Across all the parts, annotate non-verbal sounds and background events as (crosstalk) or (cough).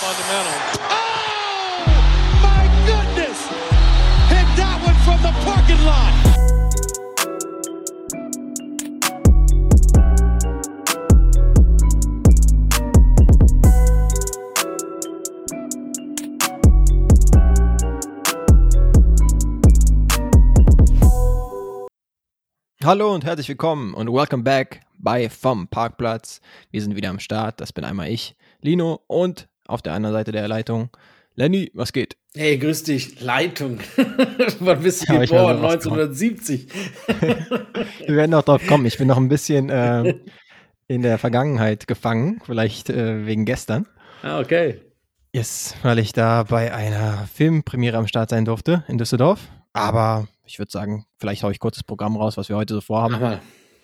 fundamental. Oh, my goodness! Hit that one from the parking lot. Hallo und herzlich willkommen und welcome back bei Vom Parkplatz. Wir sind wieder am Start. Das bin einmal ich, Lino, und auf der anderen Seite der Leitung Lenny. Was geht? Hey, grüß dich, Leitung. (laughs) Wann bist du Ja, geboren? weiß auch, was 1970. Wir werden noch drauf kommen. Ich bin noch ein bisschen äh, (laughs) in der Vergangenheit gefangen, vielleicht äh, wegen gestern. ah, okay. Yes, weil ich da bei einer Filmpremiere am Start sein durfte in Düsseldorf. Aber ich würde sagen, vielleicht haue ich kurz das Programm raus, was wir heute so vorhaben. Mal.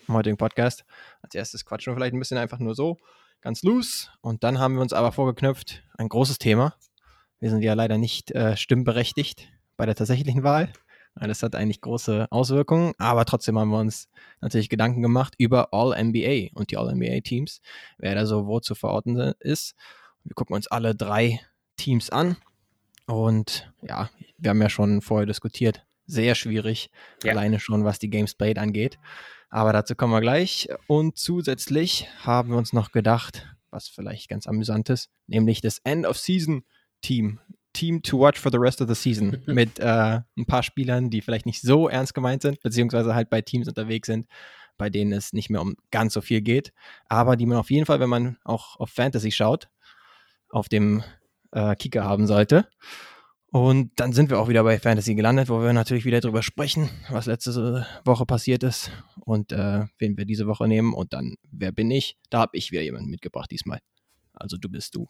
im heutigen Podcast. Als erstes quatschen wir vielleicht ein bisschen einfach nur so, ganz loose. Und dann haben wir uns aber vorgeknüpft, ein großes Thema. Wir sind ja leider nicht äh, stimmberechtigt bei der tatsächlichen Wahl. Das hat eigentlich große Auswirkungen, aber trotzdem haben wir uns natürlich Gedanken gemacht über All-NBA und die All-NBA-Teams, wer da so wo zu verorten ist. Wir gucken uns alle drei Teams an und ja, wir haben ja schon vorher diskutiert, sehr schwierig, Ja. alleine schon was die Games Played angeht. Aber dazu kommen wir gleich. Und zusätzlich haben wir uns noch gedacht, was vielleicht ganz amüsant ist, nämlich das End of Season Team. Team to watch for the rest of the season. (laughs) mit äh, ein paar Spielern, die vielleicht nicht so ernst gemeint sind, beziehungsweise halt bei Teams unterwegs sind, bei denen es nicht mehr um ganz so viel geht. Aber die man auf jeden Fall, wenn man auch auf Fantasy schaut, auf dem äh, Kicker haben sollte. Und dann sind wir auch wieder bei Fantasy gelandet, wo wir natürlich wieder drüber sprechen, was letzte Woche passiert ist und äh, wen wir diese Woche nehmen. Und dann, wer bin ich? Da habe ich wieder jemanden mitgebracht diesmal. Also du bist du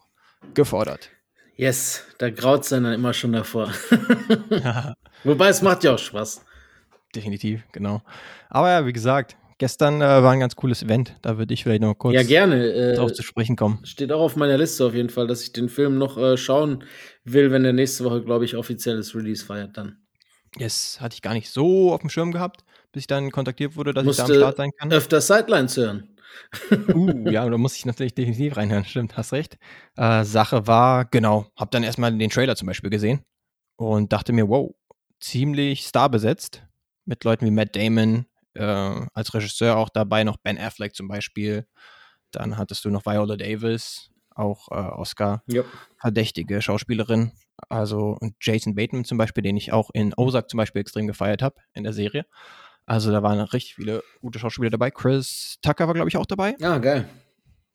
gefordert. Yes, da graut es dann immer schon davor. (laughs) Wobei es macht ja auch Spaß. Definitiv, genau. Aber ja, wie gesagt, gestern äh, war ein ganz cooles Event. Da würde ich vielleicht noch kurz Ja, gerne. Äh, drauf zu sprechen kommen. steht auch auf meiner Liste auf jeden Fall, dass ich den Film noch äh, schauen will, wenn der nächste Woche, glaube ich, offizielles Release feiert dann. Yes, hatte ich gar nicht so auf dem Schirm gehabt, bis ich dann kontaktiert wurde, dass ich da am Musste Start sein kann. öfter Sidelines hören. Uh, ja, da muss ich natürlich definitiv reinhören. Stimmt, hast recht. Äh, Sache war, genau, hab dann erstmal den Trailer zum Beispiel gesehen und dachte mir, wow, ziemlich starbesetzt. Mit Leuten wie Matt Damon, äh, als Regisseur auch dabei, noch Ben Affleck zum Beispiel. Dann hattest du noch Viola Davis, auch äh, Oscar Ja. verdächtige Schauspielerin. Also und Jason Bateman zum Beispiel, den ich auch in Ozark zum Beispiel extrem gefeiert habe in der Serie. Also da waren richtig viele gute Schauspieler dabei. Chris Tucker war, glaube ich, auch dabei. Ah, geil.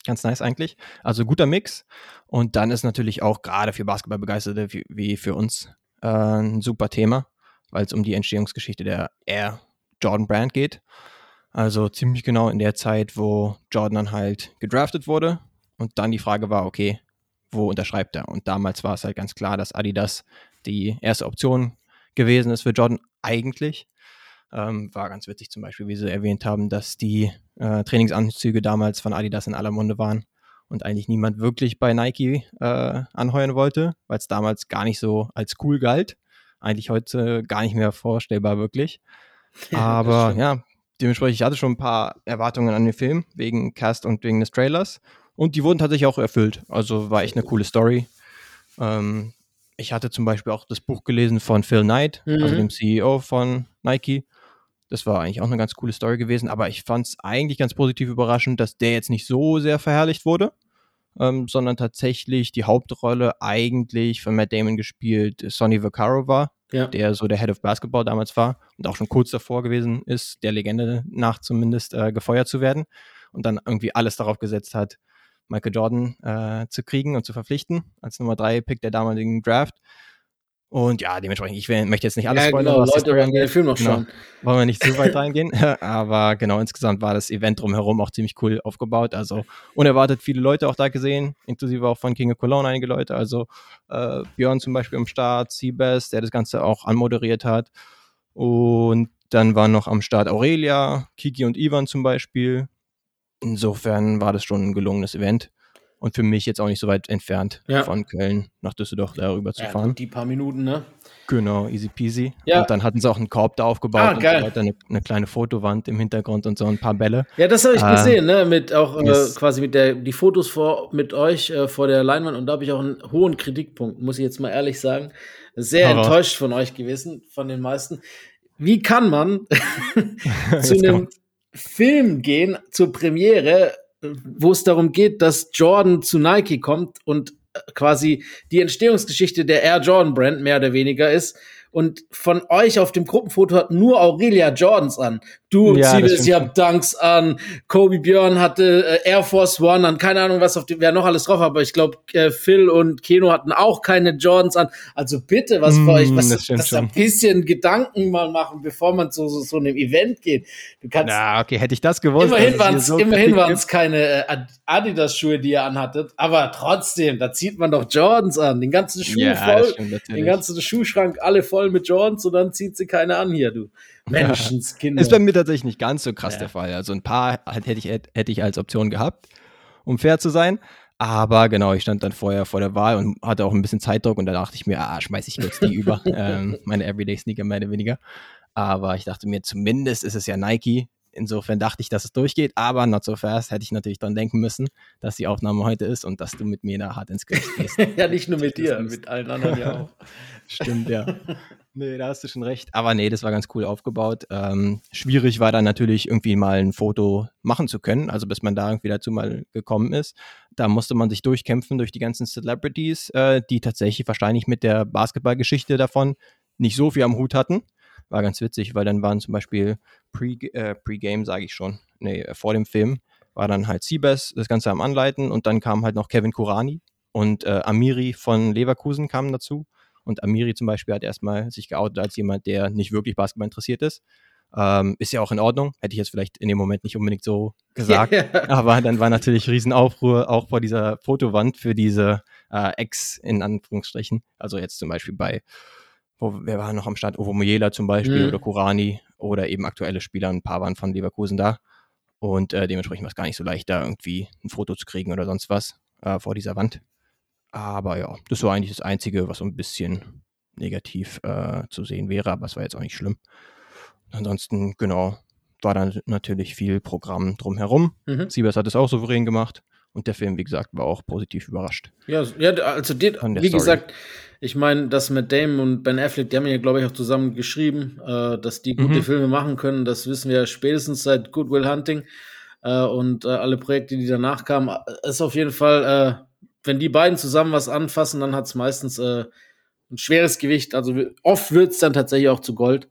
Ganz nice eigentlich. Also guter Mix. Und dann ist natürlich auch gerade für Basketballbegeisterte wie, wie für uns äh, ein super Thema, weil es um die Entstehungsgeschichte der Air Jordan Brand geht. Also ziemlich genau in der Zeit, wo Jordan dann halt gedraftet wurde. Und dann die Frage war, okay, wo unterschreibt er? Und damals war es halt ganz klar, dass Adidas die erste Option gewesen ist für Jordan eigentlich. Ähm, war ganz witzig zum Beispiel, wie sie erwähnt haben, dass die äh, Trainingsanzüge damals von Adidas in aller Munde waren und eigentlich niemand wirklich bei Nike äh, anheuern wollte, weil es damals gar nicht so als cool galt. Eigentlich heute gar nicht mehr vorstellbar wirklich. (laughs) Aber ja, dementsprechend, ich hatte schon ein paar Erwartungen an den Film, wegen Cast und wegen des Trailers. Und die wurden tatsächlich auch erfüllt. Also war echt eine coole Story. Ähm, ich hatte zum Beispiel auch das Buch gelesen von Phil Knight, also Mhm. dem CEO von Nike. Das war eigentlich auch eine ganz coole Story gewesen, aber ich fand es eigentlich ganz positiv überraschend, dass der jetzt nicht so sehr verherrlicht wurde, ähm, sondern tatsächlich die Hauptrolle eigentlich von Matt Damon gespielt Sonny Vaccaro war, Ja. der so der Head of Basketball damals war und auch schon kurz davor gewesen ist, der Legende nach zumindest äh, gefeuert zu werden und dann irgendwie alles darauf gesetzt hat, Michael Jordan äh, zu kriegen und zu verpflichten als Nummer 3 Pick der damaligen Draft. Und ja, dementsprechend, ich will, möchte jetzt nicht alles ja, spoilern, genau, Leute wollen den. Film noch Genau. schauen. Wollen wir nicht zu weit (laughs) reingehen, (laughs) aber genau, insgesamt war das Event drumherum auch ziemlich cool aufgebaut. Also unerwartet viele Leute auch da gesehen, inklusive auch von King of Cologne einige Leute. Also äh, Björn zum Beispiel am Start, Seabass, der das Ganze auch anmoderiert hat. Und dann waren noch am Start Aurelia, Kiki und Ivan zum Beispiel. Insofern war das schon ein gelungenes Event. Und für mich jetzt auch nicht so weit entfernt Ja. von Köln nach Düsseldorf darüber zu Ja, fahren. die paar Minuten, ne? Genau, easy peasy. Ja. Und dann hatten sie auch einen Korb da aufgebaut Ah, und geil. so weiter, eine, eine kleine Fotowand im Hintergrund und so ein paar Bälle. Ja, das habe ich Ah. gesehen, ne? Mit auch äh, quasi mit der die Fotos vor mit euch äh, vor der Leinwand und da habe ich auch einen hohen Kritikpunkt, muss ich jetzt mal ehrlich sagen. Sehr raus. enttäuscht von euch gewesen, von den meisten. Wie kann man (laughs) (laughs) zu einem. Film gehen, zur Premiere, äh, wo es darum geht, dass Jordan zu Nike kommt und äh, quasi die Entstehungsgeschichte der Air Jordan Brand mehr oder weniger ist. Und von euch auf dem Gruppenfoto hat nur Aurelia Jordans an. Du, Ja, stimmt ihr habt Dunks an. Kobe Björn hatte äh, Air Force One an. Keine Ahnung, was auf dem, wer noch alles drauf hat. Aber ich glaube, äh, Phil und Keno hatten auch keine Jordans an. Also bitte, was für Mm, euch, was, das das ein bisschen Gedanken mal machen, bevor man zu so, so einem Event geht. Du kannst, Na, okay, hätte ich das gewusst. Immerhin es waren es so immerhin (laughs) waren's keine äh, Ad- Adidas-Schuhe, die ihr anhattet, aber trotzdem, da zieht man doch Jordans an. Den ganzen Schuh Ja, voll, stimmt den ganzen Schuhschrank alle voll mit Jordans und dann zieht sie keine an hier, du. Menschenskinder. Ist bei mir tatsächlich nicht ganz so krass Ja. der Fall. Also ein paar hätte ich, hätte ich als Option gehabt, um fair zu sein. Aber genau, ich stand dann vorher vor der Wahl und hatte auch ein bisschen Zeitdruck und da dachte ich mir, ah, schmeiß ich kurz die über. (laughs) ähm, meine Everyday-Sneaker mehr oder weniger. Aber ich dachte mir, zumindest ist es ja Nike. Insofern dachte ich, dass es durchgeht, aber not so fast hätte ich natürlich dran denken müssen, dass die Aufnahme heute ist und dass du mit mir da hart ins Gericht gehst. (laughs) ja, nicht nur mit dir, mit allen anderen ja auch. (laughs) Stimmt, ja. Nee, da hast du schon recht. Aber nee, das war ganz cool aufgebaut. Ähm, schwierig war dann natürlich irgendwie mal ein Foto machen zu können, also bis man da irgendwie dazu mal gekommen ist. Da musste man sich durchkämpfen durch die ganzen Celebrities, äh, die tatsächlich wahrscheinlich mit der Basketballgeschichte davon nicht so viel am Hut hatten. War ganz witzig, weil dann waren zum Beispiel Pre- äh, Pre-Game, sage ich schon, nee, äh, vor dem Film, war dann halt Siebes das Ganze am Anleiten und dann kam halt noch Kevin Kurani und äh, Amiri von Leverkusen kamen dazu. Und Amiri zum Beispiel hat erstmal sich geoutet als jemand, der nicht wirklich Basketball interessiert ist. Ähm, ist ja auch in Ordnung. Hätte ich jetzt vielleicht in dem Moment nicht unbedingt so (laughs) gesagt. Ja. Aber dann war natürlich Riesenaufruhr auch vor dieser Fotowand für diese äh, Ex in Anführungsstrichen. Also jetzt zum Beispiel bei, wo, wer war noch am Start? Ovo Moyela zum Beispiel Mhm. oder Kurani oder eben aktuelle Spieler. Ein paar waren von Leverkusen da. Und äh, dementsprechend war es gar nicht so leicht, da irgendwie ein Foto zu kriegen oder sonst was äh, vor dieser Wand. Aber ja, das war eigentlich das Einzige, was so ein bisschen negativ äh, zu sehen wäre, aber es war jetzt auch nicht schlimm. Ansonsten, genau, war dann natürlich viel Programm drumherum. Mhm. Siebers hat es auch souverän gemacht und der Film, wie gesagt, war auch positiv überrascht. Ja, ja also die, wie Story. gesagt, ich meine, das mit Damon und Ben Affleck, die haben ja, glaube ich, auch zusammen geschrieben, äh, dass die gute Mhm. Filme machen können. Das wissen wir spätestens seit Good Will Hunting äh, und äh, alle Projekte, die danach kamen. Äh, Ist auf jeden Fall, äh, wenn die beiden zusammen was anfassen, dann hat es meistens äh, ein schweres Gewicht. Also oft wird es dann tatsächlich auch zu Gold.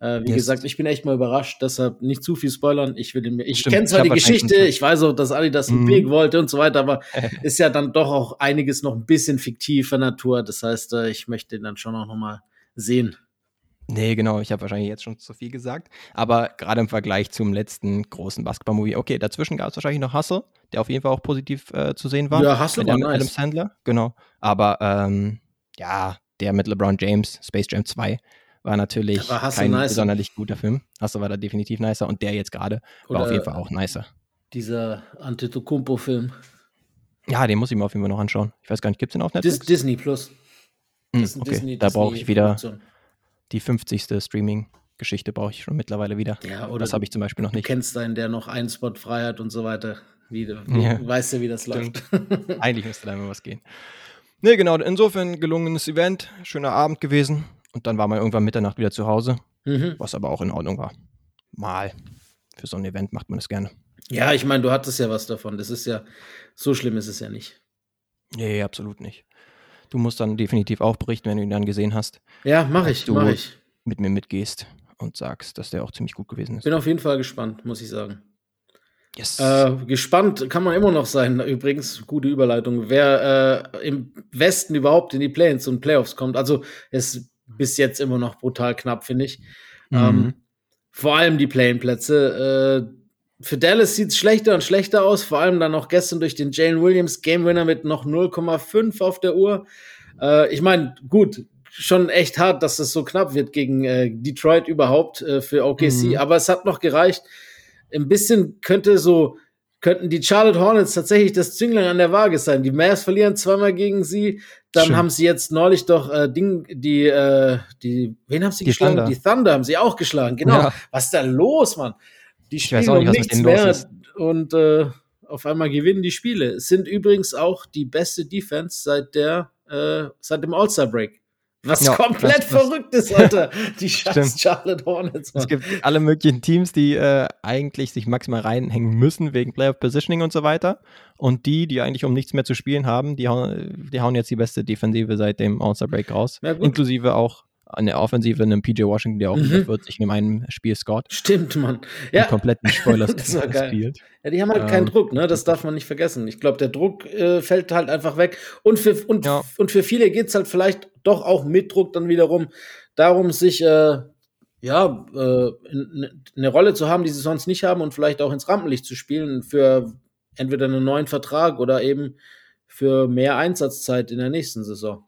Äh, wie Yes. gesagt, ich bin echt mal überrascht, deshalb nicht zu viel spoilern. Ich will den mir, ich kenne zwar ich die Geschichte, ich weiß auch, dass Ali das ein Mhm. Big wollte und so weiter, aber (laughs) ist ja dann doch auch einiges noch ein bisschen fiktiver Natur. Das heißt, äh, ich möchte ihn dann schon auch noch mal sehen. Nee, genau, ich habe wahrscheinlich jetzt schon zu viel gesagt. Aber gerade im Vergleich zum letzten großen Basketball-Movie, okay, dazwischen gab es wahrscheinlich noch Hustle, der auf jeden Fall auch positiv äh, zu sehen war. Ja, Hustle Mit, war Adam nice. Sandler, genau. Aber ähm, ja, der mit LeBron James, Space Jam 2, war natürlich war kein nicer. sonderlich guter Film. Hustle war da definitiv nicer und der jetzt gerade war auf jeden Fall auch nicer. Dieser Antetokounmpo-Film. Ja, den muss ich mir auf jeden Fall noch anschauen. Ich weiß gar nicht, gibt es den auf Dis Netflix? Disney Plus. Hm, okay, Disney- da brauche ich wieder die 50. Streaming-Geschichte brauche ich schon mittlerweile wieder. Ja, oder das habe ich zum Beispiel noch du nicht. kennst einen, der noch einen Spot frei hat und so weiter. Wie, du- Ja. Weißt du, wie das läuft? Eigentlich müsste da immer was gehen. Nee, genau. Insofern gelungenes Event, schöner Abend gewesen. Und dann war man irgendwann Mitternacht wieder zu Hause, mhm. was aber auch in Ordnung war. Mal. Für so ein Event macht man das gerne. Ja, ich meine, du hattest ja was davon. Das ist ja, so schlimm ist es ja nicht. Nee, absolut nicht. Du musst dann definitiv auch berichten, wenn du ihn dann gesehen hast, Ja, mache ich, mache ich. mit mir mitgehst und sagst, dass der auch ziemlich gut gewesen ist. Bin auf jeden Fall gespannt, muss ich sagen. Yes. Äh, gespannt kann man immer noch sein. Übrigens, gute Überleitung. Wer äh, im Westen überhaupt in die Play-ins und Playoffs kommt, also ist bis jetzt immer noch brutal knapp, finde ich. Mhm. Ähm, vor allem die Play-in-Plätze. Äh, für Dallas sieht es schlechter und schlechter aus, vor allem dann auch gestern durch den Jalen Williams Game Winner mit noch 0,5 auf der Uhr. Äh, ich meine, gut, schon echt hart, dass es so knapp wird gegen äh, Detroit überhaupt äh, für OKC, Mhm. aber es hat noch gereicht. Ein bisschen könnte so könnten die Charlotte Hornets tatsächlich das Zünglein an der Waage sein. Die Mavs verlieren zweimal gegen sie, dann Stimmt. haben sie jetzt neulich doch äh, Ding, die, äh, die, wen haben sie Die geschlagen? Thunder. Die Thunder haben sie auch geschlagen, genau. Ja. Was ist da los, Mann? Die weiß spielen auch um nicht, was mit nichts mehr und äh, auf einmal gewinnen die Spiele. Es sind übrigens auch die beste Defense seit der, äh, seit dem All-Star-Break. Was Ja, komplett das- das- verrückt ist, Alter. (laughs) Die scheiß Stimmt. Charlotte Hornets. Mann. Es gibt alle möglichen Teams, die äh, eigentlich sich maximal reinhängen müssen wegen Playoff Positioning und so weiter. Und die, die eigentlich um nichts mehr zu spielen haben, die hauen, die hauen jetzt die beste Defensive seit dem All-Star Break raus. Ja. Inklusive auch an der Offensive einem PJ Washington, der auch Mhm. über 40 in einem Spiel scored. Stimmt, Mann. Ja. Ja, kompletten Spoilers (laughs) Das war geil. spielt. Ja, die haben halt keinen Ähm, Druck, ne? Das darf man nicht vergessen. Ich glaube, der Druck äh, fällt halt einfach weg. Und für, und, Ja. und für viele geht's halt vielleicht doch auch mit Druck dann wiederum darum, sich äh, ja äh, eine Rolle zu haben, die sie sonst nicht haben und vielleicht auch ins Rampenlicht zu spielen für entweder einen neuen Vertrag oder eben für mehr Einsatzzeit in der nächsten Saison.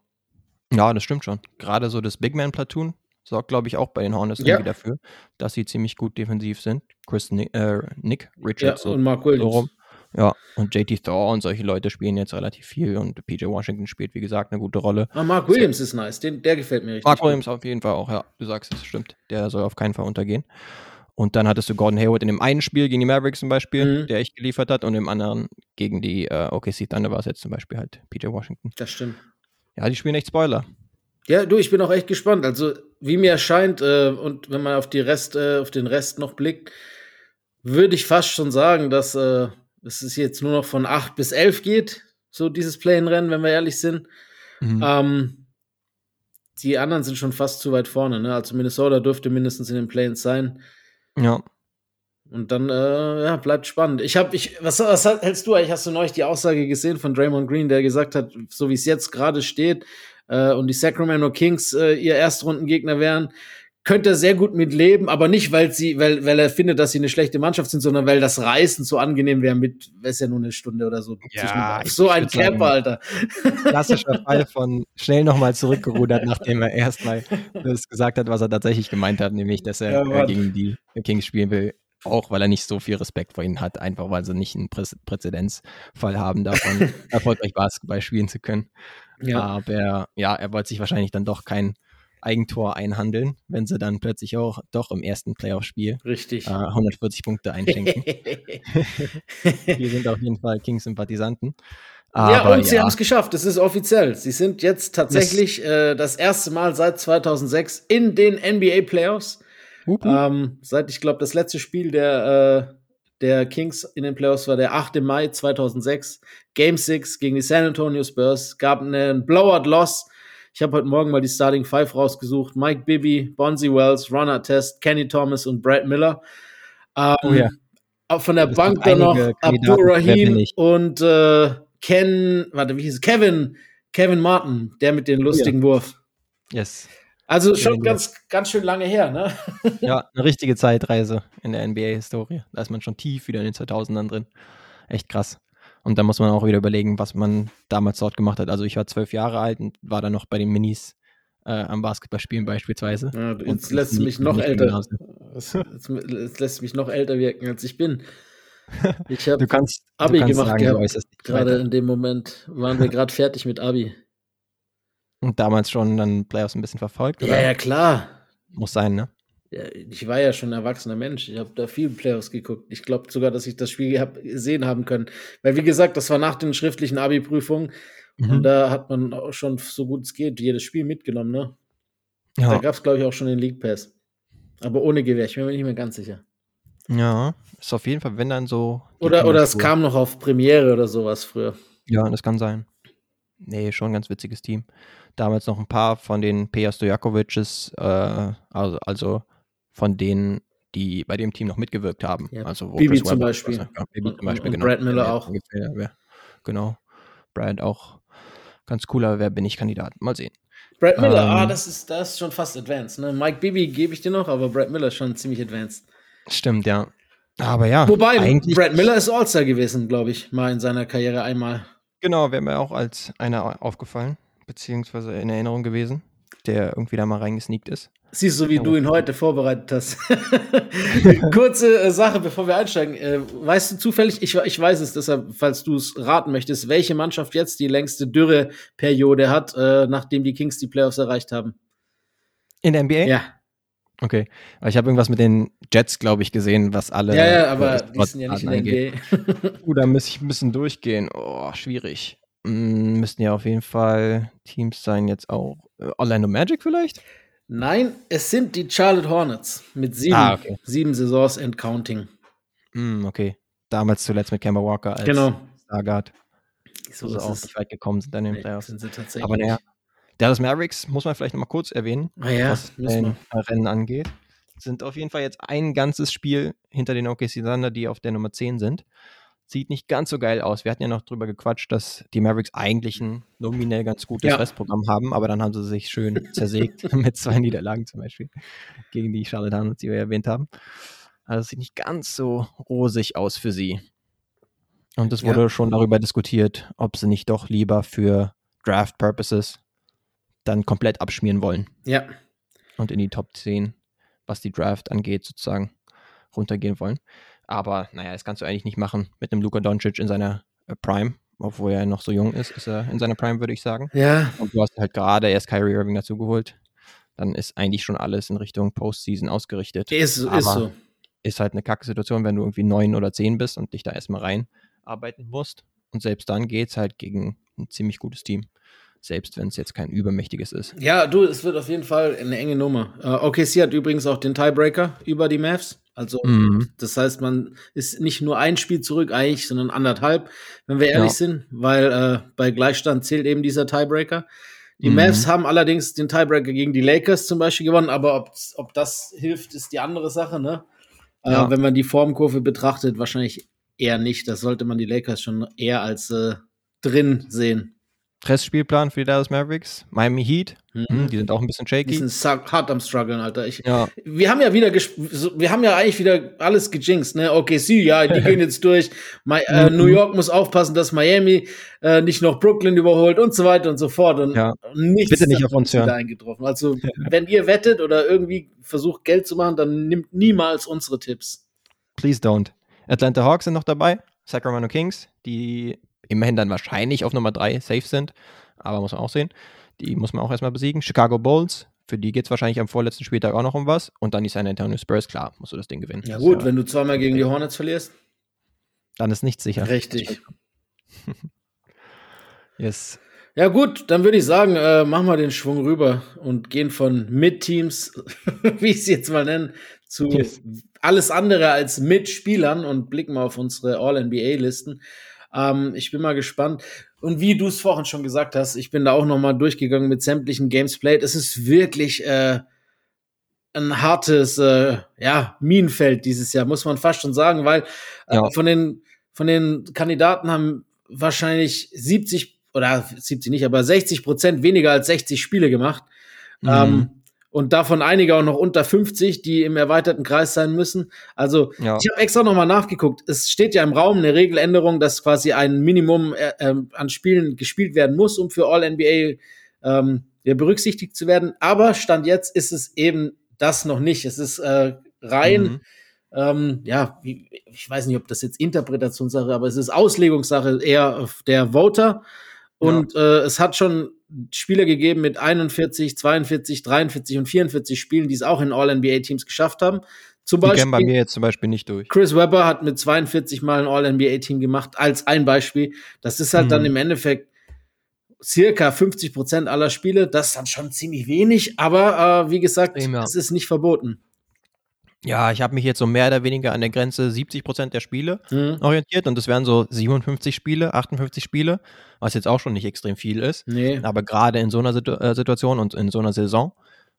Ja, das stimmt schon. Gerade so das Big Man Platoon sorgt, glaube ich, auch bei den Hornets Ja. irgendwie dafür, dass sie ziemlich gut defensiv sind. Chris Nick, äh, Nick Ja, Richards so und Mark so Williams. rum. Ja, und JT Thor und solche Leute spielen jetzt relativ viel und PJ Washington spielt, wie gesagt, eine gute Rolle. Ah, Mark Williams ist nice. Den, der gefällt mir richtig. Mark. Williams auf jeden Fall auch, ja, du sagst es, stimmt. Der soll auf keinen Fall untergehen. Und dann hattest du Gordon Hayward in dem einen Spiel gegen die Mavericks zum Beispiel, Mhm. der echt geliefert hat, und im anderen gegen die äh, OKC Thunder war es jetzt zum Beispiel halt PJ Washington. Das stimmt. Ja, die spielen echt Spoiler. Ja, du, ich bin auch echt gespannt. Also, wie mir erscheint, äh, und wenn man auf die Rest, äh, auf den Rest noch blickt, würde ich fast schon sagen, dass äh, es ist jetzt nur noch von 8 bis 11 geht, so dieses Play-in-Rennen, wenn wir ehrlich sind. Mhm. Ähm, die anderen sind schon fast zu weit vorne, ne? Also Minnesota dürfte mindestens in den Play-ins sein. Ja. Und dann, äh, ja, bleibt spannend. Ich habe, ich, was, was hältst du eigentlich? Hast du neulich die Aussage gesehen von Draymond Green, der gesagt hat, so wie es jetzt gerade steht äh, und die Sacramento Kings äh, ihr Erstrundengegner wären, könnte er sehr gut mit leben, aber nicht, weil sie, weil, weil er findet, dass sie eine schlechte Mannschaft sind, sondern weil das Reißen so angenehm wäre mit, ist ja nur eine Stunde oder so. Ja, so ein Camper, Alter. (laughs) klassischer Fall von schnell nochmal zurückgerudert, nachdem er erstmal das gesagt hat, was er tatsächlich gemeint hat, nämlich, dass er Ja, äh, gegen die Kings spielen will. Auch weil er nicht so viel Respekt vor ihnen hat, einfach weil sie nicht einen Prä Präzedenzfall haben, davon (laughs) erfolgreich Basketball spielen zu können. Ja. Aber ja, er wollte sich wahrscheinlich dann doch kein Eigentor einhandeln, wenn sie dann plötzlich auch doch im ersten Playoff-Spiel äh, 140 Punkte einschenken. (laughs) Wir sind auf jeden Fall Kings-Sympathisanten. ja, und sie haben es geschafft. Es ist offiziell. Sie sind jetzt tatsächlich äh, das erste Mal seit 2006 in den NBA Ähm, seit ich glaube, das letzte Spiel der, äh, der Kings in den Playoffs war der 8. Mai 2006. Game 6 gegen die San Antonio Spurs. Gab einen Blowout-Loss. Ich habe heute Morgen mal die Starting Five rausgesucht. Mike Bibby, Bonzi Wells, Ron Artest, Kenny Thomas und Brad Miller. Ähm, Oh ja. auch Von der Bank dann noch bin Rahim und äh, Ken, warte, wie hieß es? Kevin, Kevin Martin, der mit dem lustigen Wurf. Yes. Also schon Kevin ganz, ganz schön lange her, ne? (laughs) Ja, eine richtige Zeitreise in der NBA-Historie. Da ist man schon tief wieder in den 2000ern drin. Echt krass. Und da muss man auch wieder überlegen, was man damals dort gemacht hat. Also ich war zwölf Jahre alt und war dann noch bei den Minis äh, am Basketballspielen beispielsweise. Ja, Und jetzt lässt du mich noch älter. Jetzt, jetzt lässt mich noch älter wirken, als ich bin. Ich habe Du kannst, Abi du kannst gemacht sagen, gehabt, du gerade weiter. in dem Moment, waren wir (laughs) gerade fertig mit Abi. Und damals schon dann Playoffs ein bisschen verfolgt? Ja, oder? ja, klar. Muss sein, ne? Ja, ich war ja schon ein erwachsener Mensch. Ich habe da viel Playoffs geguckt. Ich glaube sogar, dass ich das Spiel hab gesehen haben können. Weil, wie gesagt, das war nach den schriftlichen Abi-Prüfungen. Und Mhm. da hat man auch schon, so gut es geht, jedes Spiel mitgenommen. Ne? Da Ja. gab es, glaube ich, auch schon den League Pass. Aber ohne Gewehr. Ich bin mir nicht mehr ganz sicher. ja, ist auf jeden Fall, wenn dann so. Oder, oder es kam noch auf Premiere oder sowas früher. Ja, das kann sein. Nee, schon ein ganz witziges Team. Damals noch ein paar von den Peja Stojakovic's, äh, also, also von denen, die bei dem Team noch mitgewirkt haben. Ja, also Bibi zum Beispiel. Also, ja, Bibi zum Beispiel, und genau. Brad Miller Der mir auch. Genau. Brad auch. Ganz cooler Wer bin ich Kandidat. Mal sehen. Brad Miller, Ähm. ah, das ist, das ist schon fast advanced. Ne? Mike Bibi gebe ich dir noch, aber Brad Miller ist schon ziemlich advanced. Stimmt, ja. Aber ja, Wobei, eigentlich. Brad Miller ist All-Star gewesen, glaube ich, mal in seiner Karriere einmal. Genau, wäre mir auch als einer aufgefallen, beziehungsweise in Erinnerung gewesen. der irgendwie da mal reingesneakt ist. Siehst du, wie du ihn heute vorbereitet hast. (laughs) Kurze äh, Sache, bevor wir einsteigen. Äh, weißt du zufällig, ich, ich weiß es deshalb, falls du es raten möchtest, welche Mannschaft jetzt die längste Dürreperiode hat, äh, nachdem die Kings die Playoffs erreicht haben? In der NBA? Ja. Okay. Ich habe irgendwas mit den Jets, glaube ich, gesehen, was alle. Ja, ja, aber die sind ja nicht in der. NBA. Uh, (laughs) da müsste ich ein bisschen durchgehen. Oh, schwierig. Mm, müssten ja auf jeden Fall Teams sein, jetzt auch. Äh, Orlando Magic vielleicht? Nein, es sind die Charlotte Hornets mit sieben, Ah, okay. sieben Saisons and counting. Mm, okay. Damals zuletzt mit Kemba Walker als Genau. Stargard, So ist auch nicht weit gekommen sind dann Nee, Playoffs. sind sie tatsächlich. Aber naja, Dallas Mavericks muss man vielleicht noch mal kurz erwähnen, Ah ja, was den Rennen angeht. Sind auf jeden Fall jetzt ein ganzes Spiel hinter den OKC Thunder, die auf der Nummer 10 sind. Sieht nicht ganz so geil aus. Wir hatten ja noch drüber gequatscht, dass die Mavericks eigentlich ein nominell ganz gutes Ja. Restprogramm haben, aber dann haben sie sich schön (laughs) zersägt (laughs) mit zwei Niederlagen zum Beispiel gegen die Charlotte Hornets, die wir erwähnt haben. Also es sieht nicht ganz so rosig aus für sie. Und es Ja. wurde schon darüber diskutiert, ob sie nicht doch lieber für Draft Purposes dann komplett abschmieren wollen Ja, und in die Top 10, was die Draft angeht, sozusagen runtergehen wollen. Aber naja, das kannst du eigentlich nicht machen mit einem Luka Doncic in seiner äh, Prime, obwohl er noch so jung ist, ist er in seiner Prime, würde ich sagen. ja, Und du hast halt gerade erst Kyrie Irving dazu geholt. Dann ist eigentlich schon alles in Richtung Postseason ausgerichtet. ist, ist Aber so. Ist halt eine kacke Situation, wenn du irgendwie neun oder zehn bist und dich da erstmal reinarbeiten musst. Und selbst dann geht's halt gegen ein ziemlich gutes Team. Selbst wenn es jetzt kein übermächtiges ist. Ja, du, es wird auf jeden Fall eine enge Nummer. Äh, OKC hat übrigens auch den Tiebreaker über die Mavs. Also, Mhm. das heißt, man ist nicht nur ein Spiel zurück eigentlich, sondern anderthalb, wenn wir ehrlich Ja. sind, weil äh, bei Gleichstand zählt eben dieser Tiebreaker. Die Mhm. Mavs haben allerdings den Tiebreaker gegen die Lakers zum Beispiel gewonnen, aber ob, ob das hilft, ist die andere Sache, ne? Ja. Äh, wenn man die Formkurve betrachtet, wahrscheinlich eher nicht. Das sollte man die Lakers schon eher als äh, drin sehen. Restspielplan für die Dallas Mavericks. Miami Heat. Mhm. Hm, die sind auch ein bisschen Die shaky. sind sa- hart am struggeln, Alter. Ich, Ja, wir haben ja wieder, wir haben ja eigentlich wieder alles gejinxt, ne? Okay, sie, ja, die (laughs) gehen jetzt durch. Mi äh, Mhm. New York muss aufpassen, dass Miami äh, nicht noch Brooklyn überholt und so weiter und so fort. Und Ja. nichts Bitte nicht auf uns hören. eingetroffen. Also, (laughs) wenn ihr wettet oder irgendwie versucht, Geld zu machen, dann nimmt niemals unsere Tipps. please don't. Atlanta Hawks sind noch dabei. Sacramento Kings, die immerhin dann wahrscheinlich auf Nummer 3 safe sind. Aber muss man auch sehen. Die muss man auch erstmal besiegen. Chicago Bulls, für die geht es wahrscheinlich am vorletzten Spieltag auch noch um was. Und dann die San Antonio Spurs, klar, musst du das Ding gewinnen. Ja, gut, ist wenn du zweimal gegen die Hornets verlierst. dann ist nichts sicher. Richtig. (laughs) Yes. Ja, gut, dann würde ich sagen, äh, machen wir den Schwung rüber und gehen von Mid-Teams, (laughs) wie ich es jetzt mal nenne, zu Yes. alles andere als Mitspielern und blicken mal auf unsere All-NBA-Listen. Ähm, ich bin mal gespannt. Und wie du es vorhin schon gesagt hast, ich bin da auch noch mal durchgegangen mit sämtlichen Games played. Es ist wirklich äh, ein hartes äh, ja, Minenfeld dieses Jahr, muss man fast schon sagen, weil äh, Ja. von, den, von den Kandidaten haben wahrscheinlich 70 oder 70 nicht, aber 60 Prozent weniger als 60 Spiele gemacht. Mhm. Ähm, und davon einige auch noch unter 50, die im erweiterten Kreis sein müssen. Also Ja. ich habe extra noch mal nachgeguckt. Es steht ja im Raum eine Regeländerung, dass quasi ein Minimum äh, ähm, an Spielen gespielt werden muss, um für All-NBA ähm, ja, berücksichtigt zu werden. Aber Stand jetzt ist es eben das noch nicht. Es ist äh, rein Mhm. ähm, ja, ich weiß nicht, ob das jetzt Interpretationssache, aber es ist Auslegungssache eher der Voter. Und äh, es hat schon Spieler gegeben mit 41, 42, 43 und 44 Spielen, die es auch in All-NBA-Teams geschafft haben. Zum Die kämen bei Beispiel mir jetzt zum Beispiel nicht durch. Chris Webber hat mit 42 Mal ein All-NBA-Team gemacht, als ein Beispiel. Das ist halt Mhm. dann im Endeffekt circa 50 Prozent aller Spiele. Das ist dann schon ziemlich wenig, aber äh, wie gesagt, es ist nicht verboten. Ja, ich habe mich jetzt so mehr oder weniger an der Grenze 70% der Spiele Mhm. orientiert und das wären so 57 Spiele, 58 Spiele, was jetzt auch schon nicht extrem viel ist. Nee. Aber gerade in so einer Situ äh, Situation und in so einer Saison,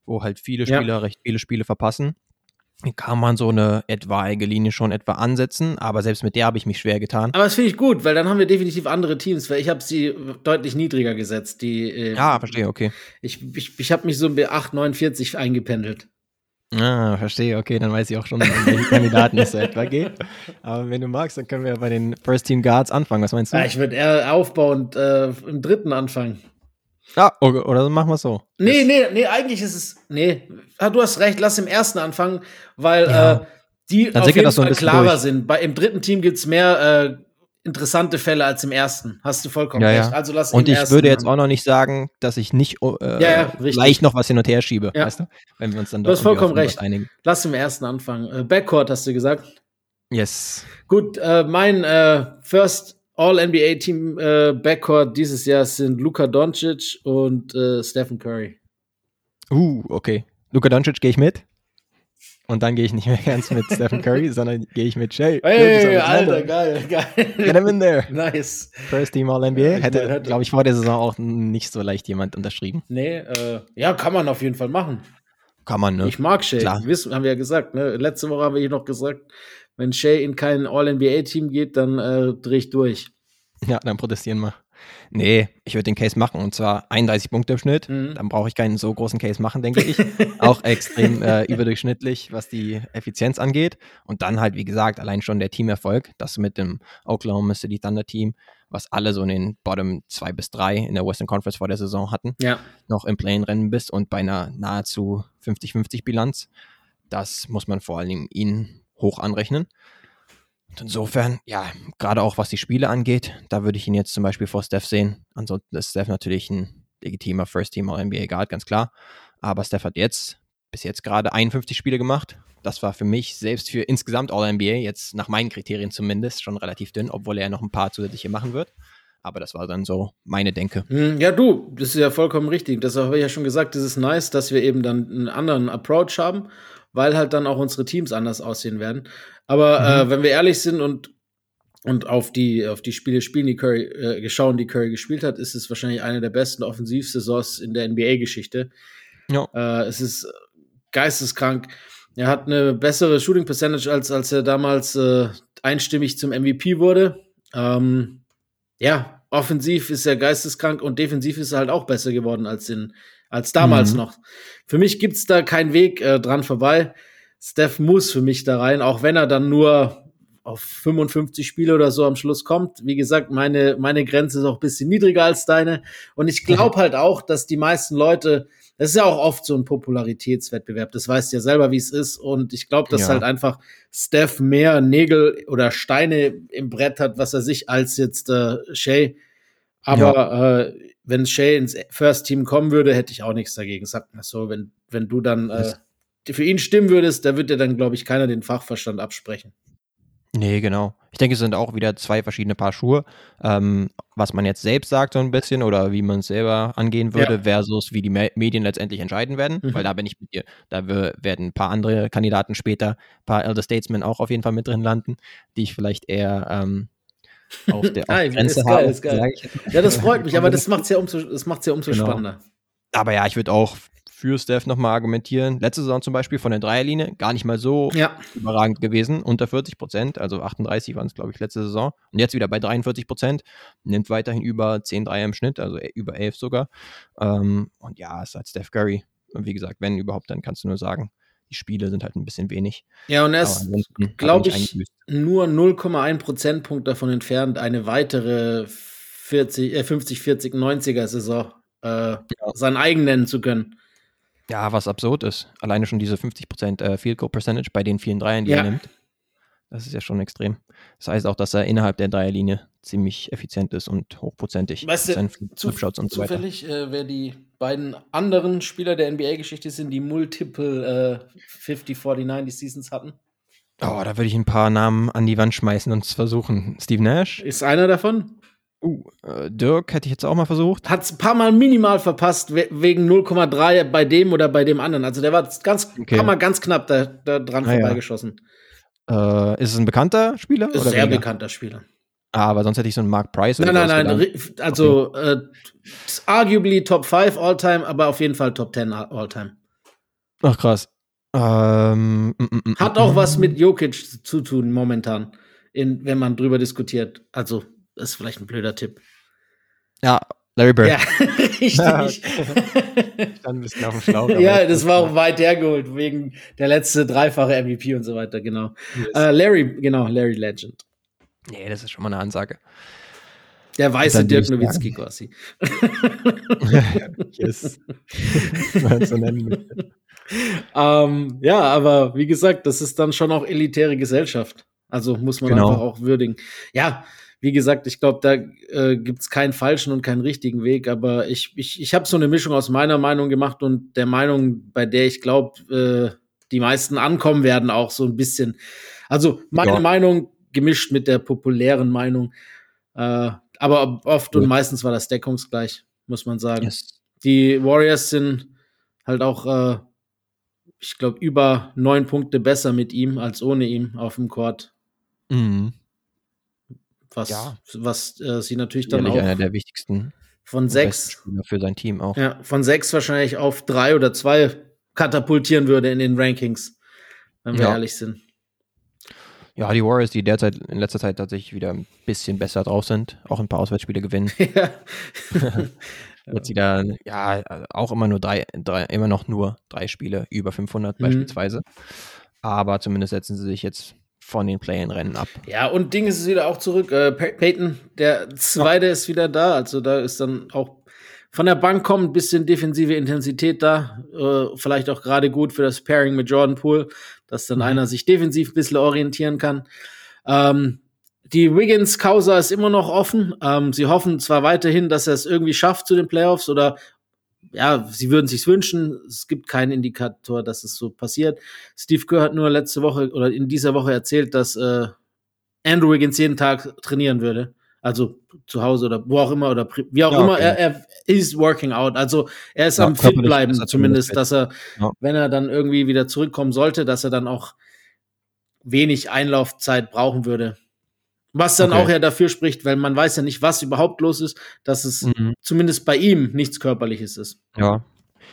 wo halt viele Ja. Spieler recht viele Spiele verpassen, kann man so eine etwaige Linie schon etwa ansetzen. Aber selbst mit der habe ich mich schwer getan. Aber das finde ich gut, weil dann haben wir definitiv andere Teams, weil ich habe sie deutlich niedriger gesetzt. Die, äh, Ja, verstehe, okay. Ich, ich, ich habe mich so bei 8, 49 eingependelt. Ah, verstehe, okay, dann weiß ich auch schon, um welchen Kandidaten es so etwa geht. Aber wenn du magst, dann können wir bei den First Team Guards anfangen. Was meinst du? Ja, ich würde eher aufbauend äh, im dritten anfangen. Ah, oder, oder machen wir es so. Nee, nee, nee, eigentlich ist es. Nee, ah, du hast recht, lass im ersten anfangen, weil Ja. äh, die Dann auf jeden so Fall bisschen klarer durch. sind. Bei, Im dritten Team gibt es mehr äh, interessante Fälle als im ersten. Hast du vollkommen Ja, recht. ja. Also lass Und ich würde jetzt auch noch nicht sagen, dass ich nicht äh, Ja, leicht noch was hin und her schiebe, weißt du? Wenn wir uns dann Du hast vollkommen recht. einigen. Lass im ersten anfangen. Äh, Backcourt hast du gesagt. Yes. Gut, äh, mein äh, First All-NBA-Team äh, Backcourt dieses Jahr sind Luka Doncic und äh, Stephen Curry. Uh, okay. Luka Doncic gehe ich mit. Und dann gehe ich nicht mehr (laughs) ganz mit Stephen (laughs) Curry, sondern gehe ich mit Shay. Hey, Alter, Alexander. geil, Get geil. him in there. (laughs) nice. First Team All NBA. Ja, ich Hätte, hätte- glaube ich, vor der Saison auch nicht so leicht jemand unterschrieben. Nee, äh, ja, kann man auf jeden Fall machen. Kann man, ne? Ich mag Shay. Klar. Wissen, haben wir ja gesagt. Ne? Letzte Woche haben wir noch gesagt, wenn Shay in kein All-NBA-Team geht, dann äh, drehe ich durch. Ja, dann protestieren wir. Nee, ich würde den Case machen und zwar 31 Punkte im Schnitt. Mhm. Dann brauche ich keinen so großen Case machen, denke ich. (laughs) auch extrem äh, überdurchschnittlich, was die Effizienz angeht. Und dann halt, wie gesagt, allein schon der Teamerfolg, das mit dem Oklahoma City Thunder Team, was alle so in den Bottom 2 bis 3 in der Western Conference vor der Saison hatten, Ja. noch im Play-in-Rennen bist und bei einer nahezu 50-50 Bilanz. Das muss man vor allem ihnen hoch anrechnen. Insofern, ja, gerade auch was die Spiele angeht, da würde ich ihn jetzt zum Beispiel vor Steph sehen. Ansonsten ist Steph natürlich ein legitimer First Team All NBA Guard, ganz klar. Aber Steph hat jetzt bis jetzt gerade 51 Spiele gemacht. Das war für mich selbst für insgesamt All NBA jetzt nach meinen Kriterien zumindest schon relativ dünn, obwohl er noch ein paar zusätzliche machen wird. Aber das war dann so meine Denke. Hm, Ja, du, das ist ja vollkommen richtig. Das habe ich ja schon gesagt, das ist nice, dass wir eben dann einen anderen Approach haben, weil halt dann auch unsere Teams anders aussehen werden. Aber Mhm. äh, wenn wir ehrlich sind und, und auf, die, auf die Spiele spielen, die Curry, äh, geschaut, die Curry gespielt hat, ist es wahrscheinlich eine der besten Offensivsaisons in der NBA-Geschichte. Ja. Äh, es ist geisteskrank. Er hat eine bessere Shooting Percentage, als, als er damals äh, einstimmig zum MVP wurde. Ähm, ja, offensiv ist er geisteskrank und defensiv ist er halt auch besser geworden als, in, als damals Mhm. noch. Für mich gibt's da keinen Weg äh, dran vorbei. Steph muss für mich da rein, auch wenn er dann nur auf 55 Spiele oder so am Schluss kommt. Wie gesagt, meine, meine Grenze ist auch ein bisschen niedriger als deine. Und ich glaube (laughs) halt auch, dass die meisten Leute, das ist ja auch oft so ein Popularitätswettbewerb, das weißt du ja selber, wie es ist. Und ich glaube, dass Ja. halt einfach Steph mehr Nägel oder Steine im Brett hat, was er sich als jetzt äh, Shay. Aber äh, wenn Shay ins First Team kommen würde, hätte ich auch nichts dagegen. Sag mal so, wenn, wenn du dann äh, für ihn stimmen würdest, da wird dir dann, glaube ich, keiner den Fachverstand absprechen. Nee, genau. Ich denke, es sind auch wieder zwei verschiedene Paar Schuhe. Ähm, was man jetzt selbst sagt, so ein bisschen, oder wie man es selber angehen würde, Ja. versus wie die Me Medien letztendlich entscheiden werden. Mhm. Weil da bin ich mit dir. Da werden ein paar andere Kandidaten später, ein paar Elder Statesmen auch auf jeden Fall mit drin landen, die ich vielleicht eher ähm, auf der Grenze ist geil, ist geil. Ja, das freut mich, aber das macht's ja umso, das macht's ja umso Genau. spannender. Aber ja, ich würde auch für Steph nochmal argumentieren. Letzte Saison zum Beispiel von der Dreierlinie gar nicht mal so Ja, überragend gewesen, unter 40 Prozent, also 38 waren es, glaube ich, letzte Saison. Und jetzt wieder bei 43 Prozent, nimmt weiterhin über 10 Dreier im Schnitt, also e- über 11 sogar. Ähm, und ja, ist halt Steph Curry. Und wie gesagt, wenn überhaupt, dann kannst du nur sagen, die Spiele sind halt ein bisschen wenig. ja, und er ist, glaube ich, nur 0,1 Prozentpunkt davon entfernt, eine weitere 40, äh, 50, 40, 90er Saison äh, sein eigen nennen zu können. Ja, was absurd ist. Alleine schon diese 50 Prozent äh, Field Goal Percentage bei den vielen Dreiern, die Ja. er nimmt. Das ist ja schon extrem. Das heißt auch, dass er innerhalb der Dreierlinie ziemlich effizient ist und hochprozentig. Weißt du, Zu, so zufällig, äh, wer die beiden anderen Spieler der NBA-Geschichte sind, die multiple äh, 50, 40, 90 Seasons hatten. Oh, da würde ich ein paar Namen an die Wand schmeißen und es versuchen. Steve Nash. Ist einer davon? Uh, äh, Dirk hätte ich jetzt auch mal versucht. Hat es ein paar Mal minimal verpasst, we wegen 0,3 bei dem oder bei dem anderen. Also der war ganz, Okay. paar Mal ganz knapp da, da dran Ah, ja. Äh, ist es ein bekannter Spieler? Ist oder sehr weniger? bekannter Spieler. Ah, aber sonst hätte ich so einen Mark Price Nein, oder nein, nein. ri- Also äh, arguably Top 5 All-Time, aber auf jeden Fall Top 10 All-Time. Ach, krass. Ähm, mm, mm, mm, Hat mm, auch mm. was mit Jokic zu tun momentan, in, wenn man drüber diskutiert. Also, das ist vielleicht ein blöder Tipp. Ja, Larry Bird. Ja, (laughs) richtig. Ja, Stand ein bisschen auf dem Schlauch. ja, das war auch weit hergeholt, wegen der letzte dreifache MVP und so weiter, genau. Yes. Äh, Larry, genau, Larry Legend. Nee, das ist schon mal eine Ansage. Der weiße Dirk Nowitzki quasi. (laughs) yes. (laughs) So nennen möchte. ähm, ja, aber wie gesagt, das ist dann schon auch elitäre Gesellschaft. Also muss man Genau. einfach auch würdigen. Ja, wie gesagt, ich glaube, da äh, gibt es keinen falschen und keinen richtigen Weg, aber ich, ich, ich habe so eine Mischung aus meiner Meinung gemacht und der Meinung, bei der ich glaube, äh, die meisten ankommen werden, auch so ein bisschen. Also meine Ja. Meinung gemischt mit der populären Meinung. Äh, aber oft und Gut. meistens war das deckungsgleich, muss man sagen. Yes. Die Warriors sind halt auch, äh, ich glaube, über neun Punkte besser mit ihm als ohne ihm auf dem Court. Mhm. Was, Ja. was äh, sie natürlich dann einer auch der wichtigsten von sechs, für sein Team auch. ja, von sechs wahrscheinlich auf drei oder zwei katapultieren würde in den Rankings, wenn wir Ja. ehrlich sind. Ja, die Warriors, die derzeit in letzter Zeit tatsächlich wieder ein bisschen besser drauf sind, auch ein paar Auswärtsspiele gewinnen. (laughs) ja. (laughs) Jetzt wieder, ja, auch immer nur drei, drei, immer noch nur drei Spiele über 500 Mhm. beispielsweise. Aber zumindest setzen sie sich jetzt von den Play-in-Rennen ab. Ja, und Ding ist wieder auch zurück. Äh, Pey- Peyton, der zweite ist wieder da. Also da ist dann auch von der Bank kommt ein bisschen defensive Intensität da. Äh, vielleicht auch gerade gut für das Pairing mit Jordan Poole, dass dann Mhm. einer sich defensiv ein bisschen orientieren kann. Ähm, die Wiggins-Causa ist immer noch offen. Ähm, sie hoffen zwar weiterhin, dass er es irgendwie schafft zu den Playoffs oder ja, sie würden sich's wünschen. Es gibt keinen Indikator, dass es so passiert. Steve Kerr hat nur letzte Woche oder in dieser Woche erzählt, dass äh, Andrew Wiggins jeden Tag trainieren würde. Also zu Hause oder wo auch immer oder wie auch Ja, immer. okay. Er, er ist working out. Also er ist Ja, am fit bleiben, zumindest dass er, Ja. wenn er dann irgendwie wieder zurückkommen sollte, dass er dann auch wenig Einlaufzeit brauchen würde. Was dann Okay. auch ja dafür spricht, weil man weiß ja nicht, was überhaupt los ist, dass es Mhm. zumindest bei ihm nichts Körperliches ist. Ja.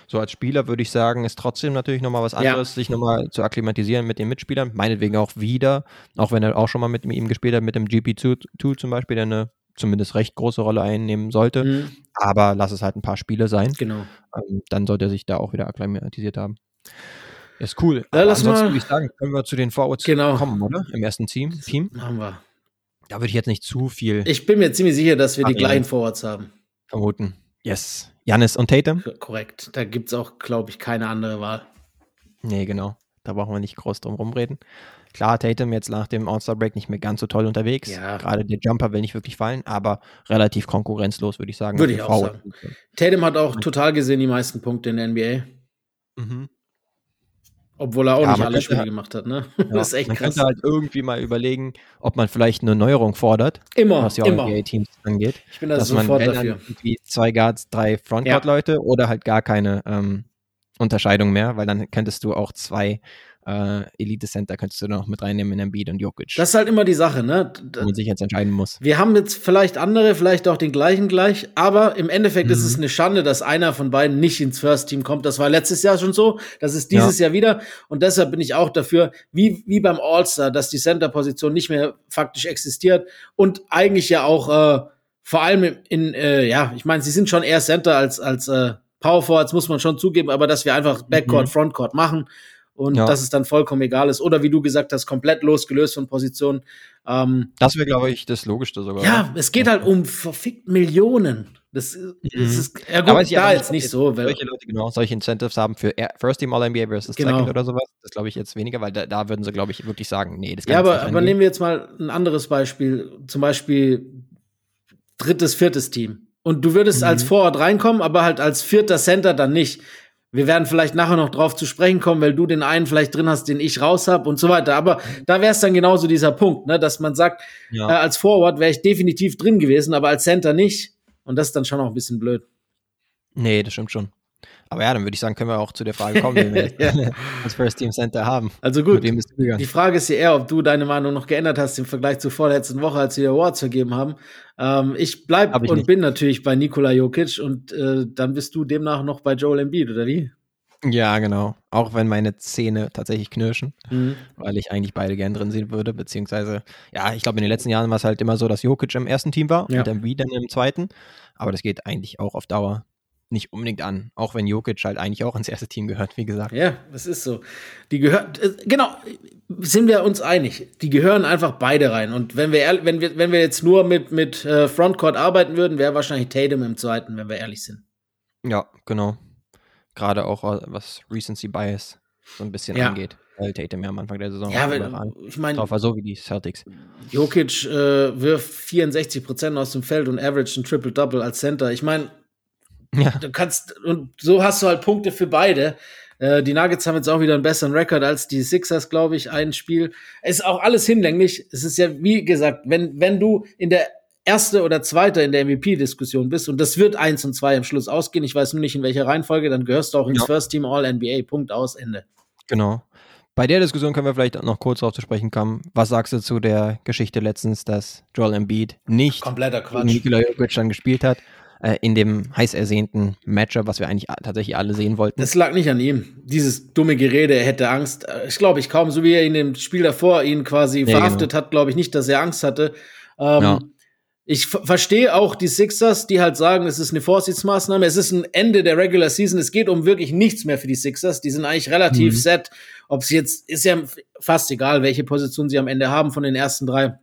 So als Spieler würde ich sagen, ist trotzdem natürlich nochmal was Ja. anderes, sich nochmal zu akklimatisieren mit den Mitspielern. Meinetwegen auch wieder, auch wenn er auch schon mal mit ihm gespielt hat, mit dem GP2 zum Beispiel, der eine zumindest recht große Rolle einnehmen sollte. Mhm, Aber lass es halt ein paar Spiele sein. genau. Ähm, dann sollte er sich da auch wieder akklimatisiert haben. Ist cool. Ja, ansonsten mal- würde ich sagen, können wir zu den Forwards Genau. kommen, oder? Im ersten Team. Team. Machen wir. Da würde ich jetzt nicht zu viel Ich bin mir ziemlich sicher, dass wir die gleichen Forwards haben. vermuten. Yes. Janis und Tatum? Korrekt. Da gibt es auch, glaube ich, keine andere Wahl. Nee, genau. Da brauchen wir nicht groß drum rumreden. Klar, Tatum jetzt nach dem All-Star-Break nicht mehr ganz so toll unterwegs. Ja. Gerade der Jumper will nicht wirklich fallen, aber relativ konkurrenzlos, würde ich sagen. Würde ich auch Forward. Tatum hat auch total gesehen die meisten Punkte in der NBA. Mhm. Obwohl er auch Ja, nicht man alle Spiele halt- gemacht hat, ne? (laughs) Ja, Das (laughs) ist echt man krass. könnte halt irgendwie mal überlegen, ob man vielleicht eine Neuerung fordert, Immer, was die immer. All-NBA-Teams angeht. Ich bin da dass man sofort dann dafür. irgendwie zwei Guards, drei Frontcourt-Leute oder halt gar keine ähm, Unterscheidung mehr, weil dann könntest du auch zwei äh, Elite-Center könntest du noch mit reinnehmen in Embiid und Jokic, Das ist halt immer die Sache, ne? Wo man sich jetzt entscheiden muss. Wir haben jetzt vielleicht andere, vielleicht auch den gleichen gleich, aber im Endeffekt ist Mhm. es eine Schande, dass einer von beiden nicht ins First Team kommt. Das war letztes Jahr schon so, das ist dieses Jahr wieder und deshalb bin ich auch dafür, wie, wie beim All-Star, dass die Center-Position nicht mehr faktisch existiert und eigentlich ja auch äh, vor allem in, in äh, ja, ich meine, sie sind schon eher Center als, als äh, Power Forwards, muss man schon zugeben, aber dass wir einfach Backcourt, Mhm. Frontcourt machen und Ja. dass es dann vollkommen egal ist oder wie du gesagt hast, komplett losgelöst von Positionen. Ähm, Das wäre, glaube ich, das Logischste sogar. ja, es geht halt um verfickt Millionen. Das, ist- das ist, ja gut, Mhm. Aber da aber jetzt nicht so. Weil, Solche Leute genau solche Incentives haben für First Team All-NBA versus Genau. Second oder sowas. Das glaube ich jetzt weniger, weil da, da würden sie, glaube ich, wirklich sagen, nee, das kann ja, aber, aber nehmen wir jetzt mal ein anderes Beispiel. Zum Beispiel drittes, viertes Team. Und du würdest Mhm. als Forward reinkommen, aber halt als vierter Center dann nicht. Wir werden vielleicht nachher noch drauf zu sprechen kommen, weil du den einen vielleicht drin hast, den ich raus habe und so weiter. Aber da wäre es dann genauso dieser Punkt, ne, dass man sagt, Ja. äh, als Forward wäre ich definitiv drin gewesen, aber als Center nicht. Und das ist dann schon auch ein bisschen blöd. Nee, das stimmt schon. Aber ja, dann würde ich sagen, können wir auch zu der Frage kommen, wen wir (laughs) Ja. als First Team Center haben. Also gut. Die Frage ist ja eher, ob du deine Meinung noch geändert hast im Vergleich zur vorletzten Woche, als wir die Awards vergeben haben. Ähm, ich bleib Hab ich und nicht. bin natürlich bei Nikola Jokic und äh, dann bist du demnach noch bei Joel Embiid, oder wie? Ja, genau. Auch wenn meine Zähne tatsächlich knirschen, Mhm. weil ich eigentlich beide gern drin sehen würde, beziehungsweise, ja, ich glaube, in den letzten Jahren war es halt immer so, dass Jokic im ersten Team war Ja. und Embiid dann im zweiten. Aber das geht eigentlich auch auf Dauer nicht unbedingt an, auch wenn Jokic halt eigentlich auch ins erste Team gehört, wie gesagt. Ja, das ist so. Die gehört, äh, genau, sind wir uns einig. Die gehören einfach beide rein. Und wenn wir, wenn wir, wenn wir jetzt nur mit, mit äh, Frontcourt arbeiten würden, wäre wahrscheinlich Tatum im zweiten, wenn wir ehrlich sind. Ja, genau. Gerade auch äh, was Recency Bias so ein bisschen Ja. angeht. Weil Tatum ja am Anfang der Saison Ja, wenn, ich meine, drauf war, so wie die Celtics. Jokic äh, wirft 64 Prozent aus dem Feld und average ein Triple-Double als Center. Ich meine, Ja, du kannst, und so hast du halt Punkte für beide. Äh, die Nuggets haben jetzt auch wieder einen besseren Rekord als die Sixers, glaube ich, ein Spiel. Es ist auch alles hinlänglich. Es ist ja, wie gesagt, wenn, wenn du in der erste oder zweite in der MVP-Diskussion bist, und das wird eins und zwei am Schluss ausgehen, ich weiß nur nicht in welcher Reihenfolge, dann gehörst du auch ins Ja. First Team All-NBA. Punkt aus, Ende. genau. Bei der Diskussion können wir vielleicht noch kurz darauf zu sprechen kommen. Was sagst du zu der Geschichte letztens, dass Joel Embiid nicht Kompletter. Nikola Jokic dann gespielt hat, äh, in dem heiß ersehnten Matchup, was wir eigentlich tatsächlich alle sehen wollten? Das lag nicht an ihm. Dieses dumme Gerede, er hätte Angst. Äh, Ich glaube, ich kaum, so wie er in dem Spiel davor ihn quasi Nee, verhaftet hat, glaube ich nicht, dass er Angst hatte. Ähm, Ja. Ich ver- verstehe auch die Sixers, die halt sagen, es ist eine Vorsichtsmaßnahme, es ist ein Ende der Regular Season, es geht um wirklich nichts mehr für die Sixers. Die sind eigentlich relativ Mhm. set. Ob sie jetzt, ist ja fast egal, welche Position sie am Ende haben von den ersten drei.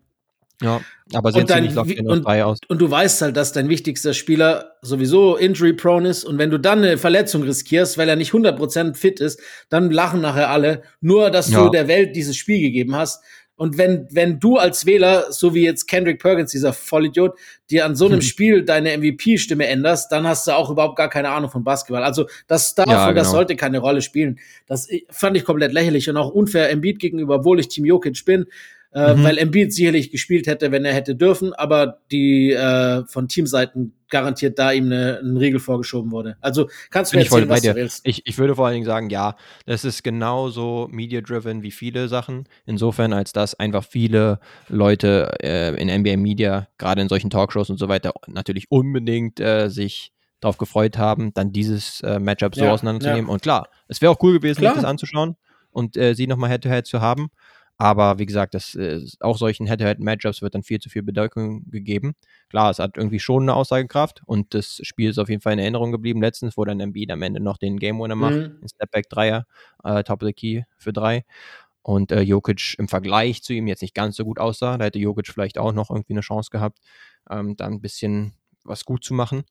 Ja, aber wie- in auf und- drei aus. Und du weißt halt, dass dein wichtigster Spieler sowieso injury-prone ist. Und wenn du dann eine Verletzung riskierst, weil er nicht 100% fit ist, dann lachen nachher alle. Nur, dass Ja. du der Welt dieses Spiel gegeben hast. Und wenn, wenn du als Wähler, so wie jetzt Kendrick Perkins, dieser Vollidiot, dir an so einem Hm. (laughs) Spiel deine MVP-Stimme änderst, dann hast du auch überhaupt gar keine Ahnung von Basketball. Also das darf Ja, und das genau. sollte keine Rolle spielen. Das äh, fand ich komplett lächerlich und auch unfair Embiid gegenüber, obwohl ich Team Jokic bin. Äh, Mhm. Weil Embiid sicherlich gespielt hätte, wenn er hätte dürfen, aber die äh, von Teamseiten garantiert da ihm eine, ein Riegel vorgeschoben wurde. Also kannst du mir erzählen, was du willst. Ich, ich würde vor allen Dingen sagen, ja, das ist genauso media-driven wie viele Sachen. Insofern, als dass einfach viele Leute äh, in NBA Media, gerade in solchen Talkshows und so weiter, natürlich unbedingt äh, sich darauf gefreut haben, dann dieses äh, Matchup so Ja, auseinanderzunehmen. Und klar, es wäre auch cool gewesen, Klar. sich das anzuschauen und äh, sie nochmal Head-to-Head zu haben. Aber wie gesagt, das, äh, auch solchen Head-to-Head-Matchups wird dann viel zu viel Bedeutung gegeben. Klar, es hat irgendwie schon eine Aussagekraft und das Spiel ist auf jeden Fall in Erinnerung geblieben. Letztens, wo dann Embiid am Ende noch den Game Winner macht, Mhm. ein Stepback-Dreier, äh, Top of the Key für drei. Und äh, Jokic im Vergleich zu ihm jetzt nicht ganz so gut aussah. Da hätte Jokic vielleicht auch noch irgendwie eine Chance gehabt, ähm, da ein bisschen was gut zu machen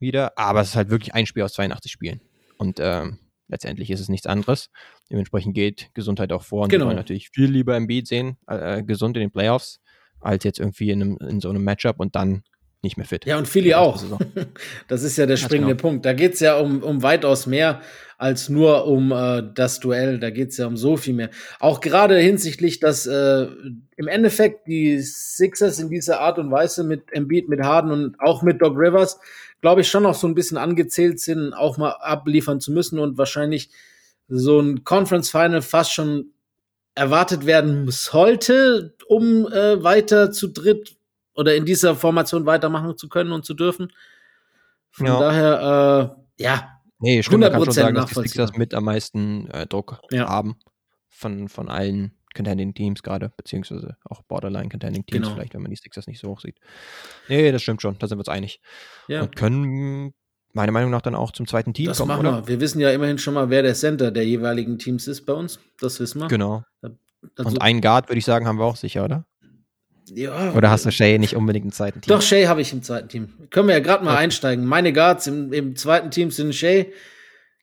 wieder. Aber es ist halt wirklich ein Spiel aus 82 Spielen. Und ähm, letztendlich ist es nichts anderes. Dementsprechend geht Gesundheit auch vor. Und Genau. wir wollen natürlich viel lieber Embiid sehen, äh, gesund in den Playoffs, als jetzt irgendwie in, einem, in so einem Matchup und dann nicht mehr fit. Ja, und Philly auch. (laughs) Das ist ja der springende genau. Punkt. Da geht's ja um, um weitaus mehr als nur um äh, das Duell. Da geht's ja um so viel mehr. Auch gerade hinsichtlich, dass äh, im Endeffekt die Sixers in dieser Art und Weise mit Embiid, mit Harden und auch mit Doc Rivers, glaube ich, schon noch so ein bisschen angezählt sind, auch mal abliefern zu müssen und wahrscheinlich so ein Conference Final fast schon erwartet werden sollte, um äh, weiter zu dritt oder in dieser Formation weitermachen zu können und zu dürfen. Von Ja. daher, äh, ja, Nee, stimmt, man kann schon 100% sagen, dass die. Sixers mit am meisten äh, Druck Ja. haben von, von allen Contending Teams gerade, beziehungsweise auch Borderline Contending Teams Genau. vielleicht, wenn man die Sixers nicht so hoch sieht. Nee, das stimmt schon, da sind wir uns einig. ja. Und können meiner Meinung nach dann auch zum zweiten Team Das kommen, machen oder? wir. Wir wissen ja immerhin schon mal, wer der Center der jeweiligen Teams ist bei uns. Das wissen wir. Genau. Also, Und einen Guard, würde ich sagen, haben wir auch sicher, oder? ja, Oder hast du Shay nicht unbedingt im zweiten Team? Doch, Shay habe ich im zweiten Team. Können wir ja gerade mal Okay. einsteigen. Meine Guards im, im zweiten Team sind Shay,